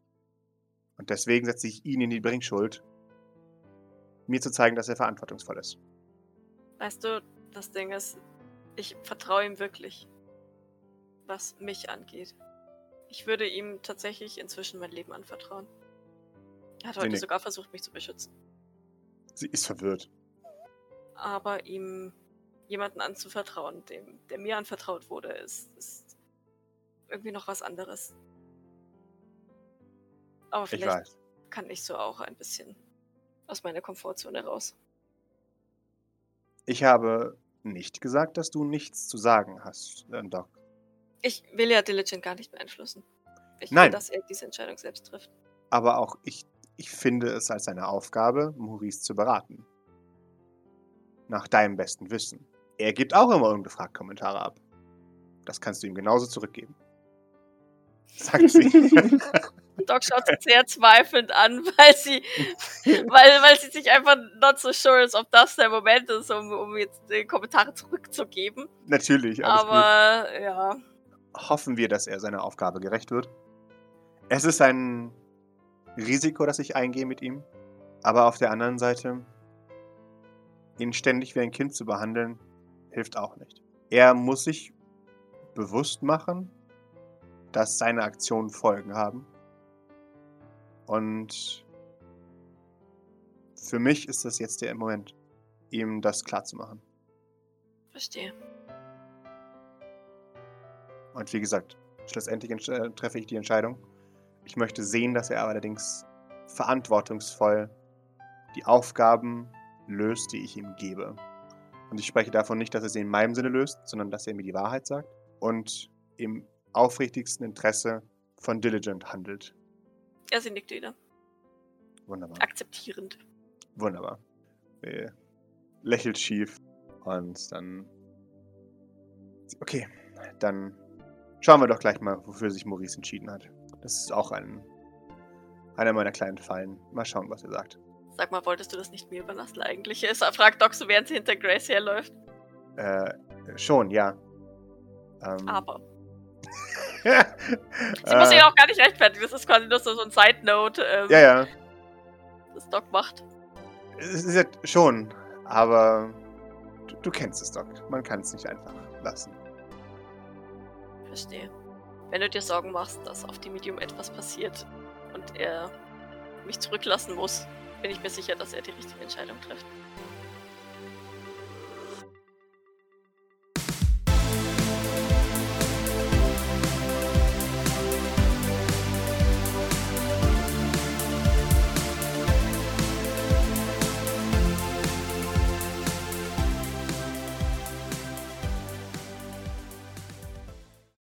Und deswegen setze ich ihn in die Bringschuld, mir zu zeigen, dass er verantwortungsvoll ist. Weißt du, das Ding ist, ich vertraue ihm wirklich, was mich angeht. Ich würde ihm tatsächlich inzwischen mein Leben anvertrauen. Er hat heute Sinnig. sogar versucht, mich zu beschützen. Sie ist verwirrt. Aber ihm jemanden anzuvertrauen, dem, der mir anvertraut wurde, ist, ist irgendwie noch was anderes. Aber Ich vielleicht weiß. kann ich so auch ein bisschen aus meiner Komfortzone raus. Ich habe nicht gesagt, dass du nichts zu sagen hast, äh, Doc. Ich will ja Diligent gar nicht beeinflussen. Ich will, Nein. dass er diese Entscheidung selbst trifft. Aber auch ich, ich finde es als seine Aufgabe, Maurice zu beraten. Nach deinem besten Wissen. Er gibt auch immer ungefragt Kommentare ab. Das kannst du ihm genauso zurückgeben. Sagt sie. *laughs* Doc schaut sie sehr zweifelnd an, *laughs* weil sie, weil, weil sie sich einfach not so sure ist, ob das der Moment ist, um, um jetzt die Kommentare zurückzugeben. Natürlich, alles gut. Aber ja, Hoffen wir, dass er seiner Aufgabe gerecht wird. Es ist ein Risiko, das ich eingehe mit ihm. Aber auf der anderen Seite, ihn ständig wie ein Kind zu behandeln, hilft auch nicht. Er muss sich bewusst machen, dass seine Aktionen Folgen haben. Und für mich ist das jetzt der Moment, ihm das klarzumachen. verstehe. Und wie gesagt, schlussendlich äh, treffe ich die Entscheidung. Ich möchte sehen, dass er allerdings verantwortungsvoll die Aufgaben löst, die ich ihm gebe. Und ich spreche davon nicht, dass er sie in meinem Sinne löst, sondern dass er mir die Wahrheit sagt und im aufrichtigsten Interesse von Diligent handelt. Ja, sie nickt wieder. Wunderbar. Akzeptierend. Wunderbar. Äh, lächelt schief und dann. Okay, dann schauen wir doch gleich mal, wofür sich Maurice entschieden hat. Das ist auch ein, einer meiner kleinen Fallen. Mal schauen, was er sagt. Sag mal, wolltest du das nicht mir überlassen eigentlich? Es fragt Doc so, während sie hinter Grace herläuft. Äh, schon, ja. Ähm, Aber. *laughs* sie muss sich auch gar nicht rechtfertigen. Das ist quasi nur so so ein Side-Note, ähm, Ja, ja. das Doc macht. Es ist ja schon, aber du, du kennst es, Doc. Man kann es nicht einfach lassen. Verstehe. Wenn du dir Sorgen machst, dass auf dem Medium etwas passiert und er mich zurücklassen muss, bin ich mir sicher, dass er die richtige Entscheidung trifft.